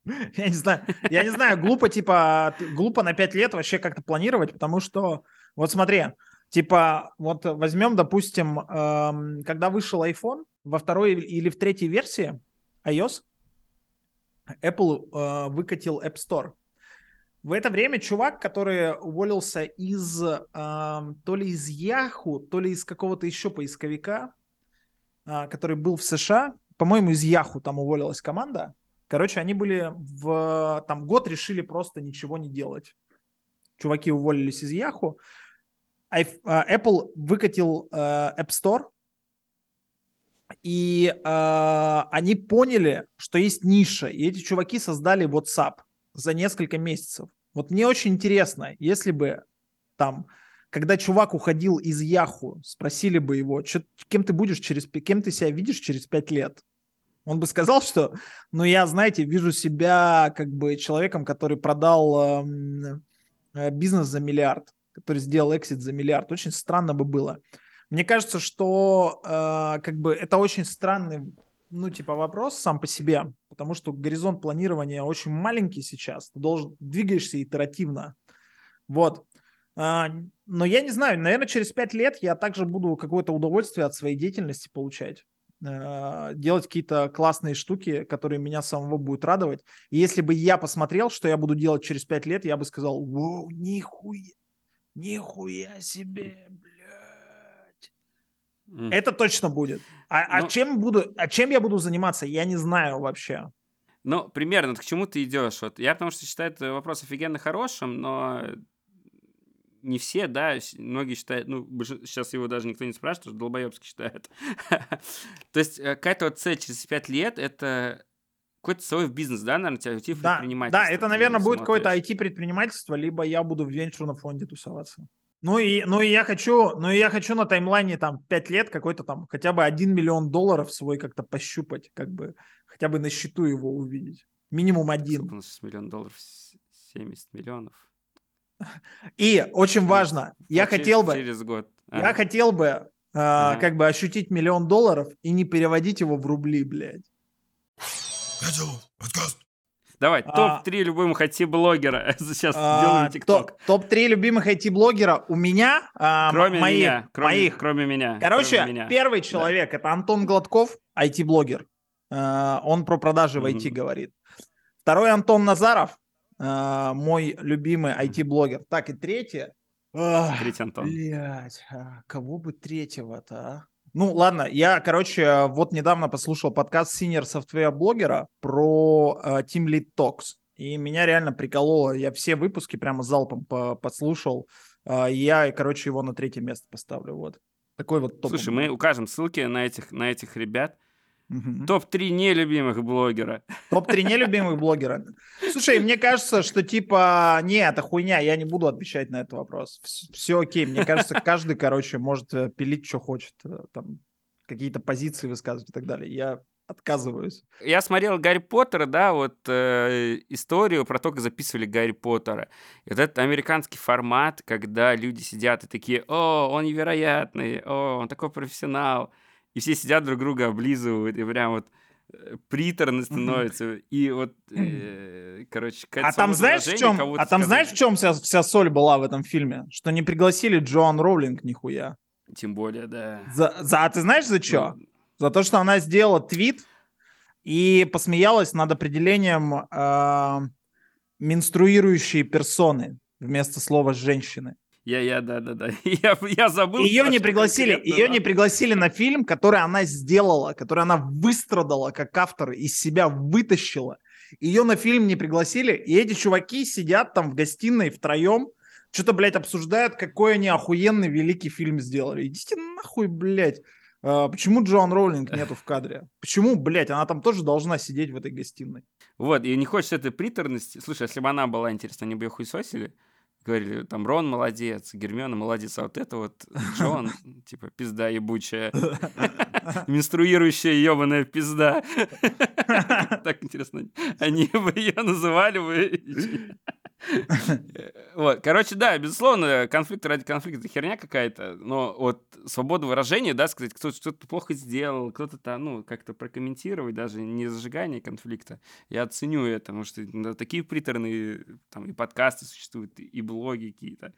Я не знаю, я не знаю, глупо, типа, глупо на 5 лет вообще как-то планировать, потому что, вот смотри, типа, вот возьмем, допустим, эм, когда вышел iPhone, во второй или в третьей версии iOS, Apple э, выкатил App Store. В это время чувак, который уволился из э, то ли из Yahoo, то ли из какого-то еще поисковика, э, который был в США, по-моему, из Yahoo там уволилась команда. Короче, они были в там год решили просто ничего не делать. Чуваки уволились из Yahoo. Э, Apple выкатил э, App Store, и э, они поняли, что есть ниша, и эти чуваки создали WhatsApp за несколько месяцев. Вот мне очень интересно, если бы там, когда чувак уходил из Яху, спросили бы его, кем ты будешь через, кем ты себя видишь через пять лет? Он бы сказал, что, ну, я, знаете, вижу себя как бы человеком, который продал э, бизнес за миллиард, который сделал эксит за миллиард. Очень странно бы было. Мне кажется, что э, как бы это очень странный, ну, типа вопрос сам по себе, потому что горизонт планирования очень маленький сейчас. Ты должен двигаешься итеративно. Вот. А, но я не знаю, наверное, через пять лет я также буду какое-то удовольствие от своей деятельности получать а, делать какие-то классные штуки, которые меня самого будут радовать. И если бы я посмотрел, что я буду делать через пять лет, я бы сказал, вау, нихуя, нихуя себе, Mm. Это точно будет. А, а, ну, чем буду, а чем я буду заниматься, я не знаю вообще. Ну, примерно, к чему ты идешь? Вот я потому что считаю этот вопрос офигенно хорошим, но не все, да, многие считают, ну, сейчас его даже никто не спрашивает, что долбоебски считают. То есть э, какая-то вот цель через 5 лет — это какой-то свой бизнес, да, наверное, тебя IT да, Да, это, наверное, будет какое-то IT-предпринимательство, либо я буду в венчурном фонде тусоваться. Ну и, ну и я хочу, ну и я хочу на таймлайне там 5 лет какой-то там хотя бы 1 миллион долларов свой как-то пощупать, как бы хотя бы на счету его увидеть. Минимум один. У нас миллион долларов, 70 миллионов. И очень важно, я через, хотел бы, через год. А. Я хотел бы э, ага. как бы ощутить миллион долларов и не переводить его в рубли, блядь. подкаст. Давай, а, топ-3 любимых IT-блогера. Сейчас а, делаем ТикТок. Топ-3 любимых IT-блогера у меня. А, кроме моих, меня. Кроме, моих. Кроме меня. Короче, кроме меня. первый человек да. это Антон Гладков, IT-блогер. А, он про продажи в IT mm-hmm. говорит. Второй Антон Назаров, а, мой любимый IT-блогер. Так, и третье. Третий Антон. Блять, а кого бы третьего-то, а? Ну, ладно, я, короче, вот недавно послушал подкаст Senior Software блогера про uh, Team Lead Talks. И меня реально прикололо. Я все выпуски прямо залпом по подслушал. Uh, я, короче, его на третье место поставлю. Вот. Такой вот топ. Слушай, мы укажем ссылки на этих, на этих ребят. Угу. Топ-3 нелюбимых блогера. Топ-3 нелюбимых блогера. Слушай, мне кажется, что типа, не, это хуйня, я не буду отвечать на этот вопрос. Все окей, мне кажется, каждый, короче, может э, пилить, что хочет, э, там, какие-то позиции высказывать и так далее. Я отказываюсь. Я смотрел Гарри Поттера, да, вот э, историю про то, как записывали Гарри Поттера. Этот американский формат, когда люди сидят и такие, о, он невероятный, о, он такой профессионал и все сидят друг друга облизывают, и прям вот э, приторно становится. И вот, э, короче, а там знаешь в чем? А там знаешь в чем вся, вся соль была в этом фильме? Что не пригласили Джоан Роулинг нихуя. Тем более, да. За, за, а ты знаешь за что? Ну... За то, что она сделала твит и посмеялась над определением э, менструирующие персоны вместо слова женщины. Я, я, да, да, да. Я, я забыл. Ее не пригласили, ее не пригласили на фильм, который она сделала, который она выстрадала как автор, из себя вытащила. Ее на фильм не пригласили, и эти чуваки сидят там в гостиной втроем, что-то, блядь, обсуждают, какой они охуенный великий фильм сделали. Идите нахуй, блядь. А, почему Джоан Роулинг нету в кадре? Почему, блядь, она там тоже должна сидеть в этой гостиной? Вот, и не хочется этой приторности. Слушай, если бы она была интересна, они бы ее хуесосили говорили, там, Рон молодец, Гермиона молодец, а вот это вот Джон, типа, пизда ебучая, менструирующая ебаная пизда. Так интересно, они бы ее называли бы... Вот, короче, да, безусловно, конфликт ради конфликта херня какая-то, но вот свобода выражения, да, сказать, кто что-то плохо сделал, кто-то там, ну, как-то прокомментировать, даже не зажигание конфликта, я оценю это, потому что да, такие приторные там и подкасты существуют, и блоги какие-то.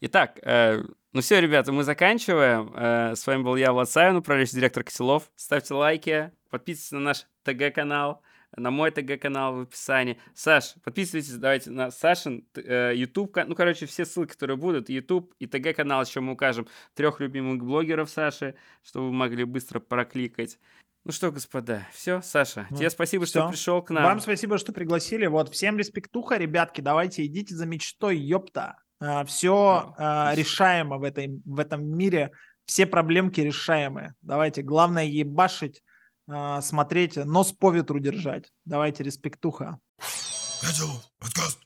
Итак, э, ну все, ребята, мы заканчиваем. Э, с вами был я, Влад Савин, управляющий директор Киселов. Ставьте лайки, подписывайтесь на наш ТГ-канал, на мой ТГ-канал в описании. Саш, подписывайтесь, давайте на Сашин э, YouTube, ну, короче, все ссылки, которые будут, YouTube и ТГ-канал, еще мы укажем трех любимых блогеров Саши, чтобы вы могли быстро прокликать. Ну что, господа, все, Саша, ну, тебе спасибо, все. что пришел к нам. Вам спасибо, что пригласили. Вот, всем респектуха, ребятки, давайте идите за мечтой, ёпта. А, все а, решаемо в, этой, в этом мире, все проблемки решаемые. Давайте, главное ебашить, а, смотреть, нос по ветру держать. Давайте, респектуха. Подкаст.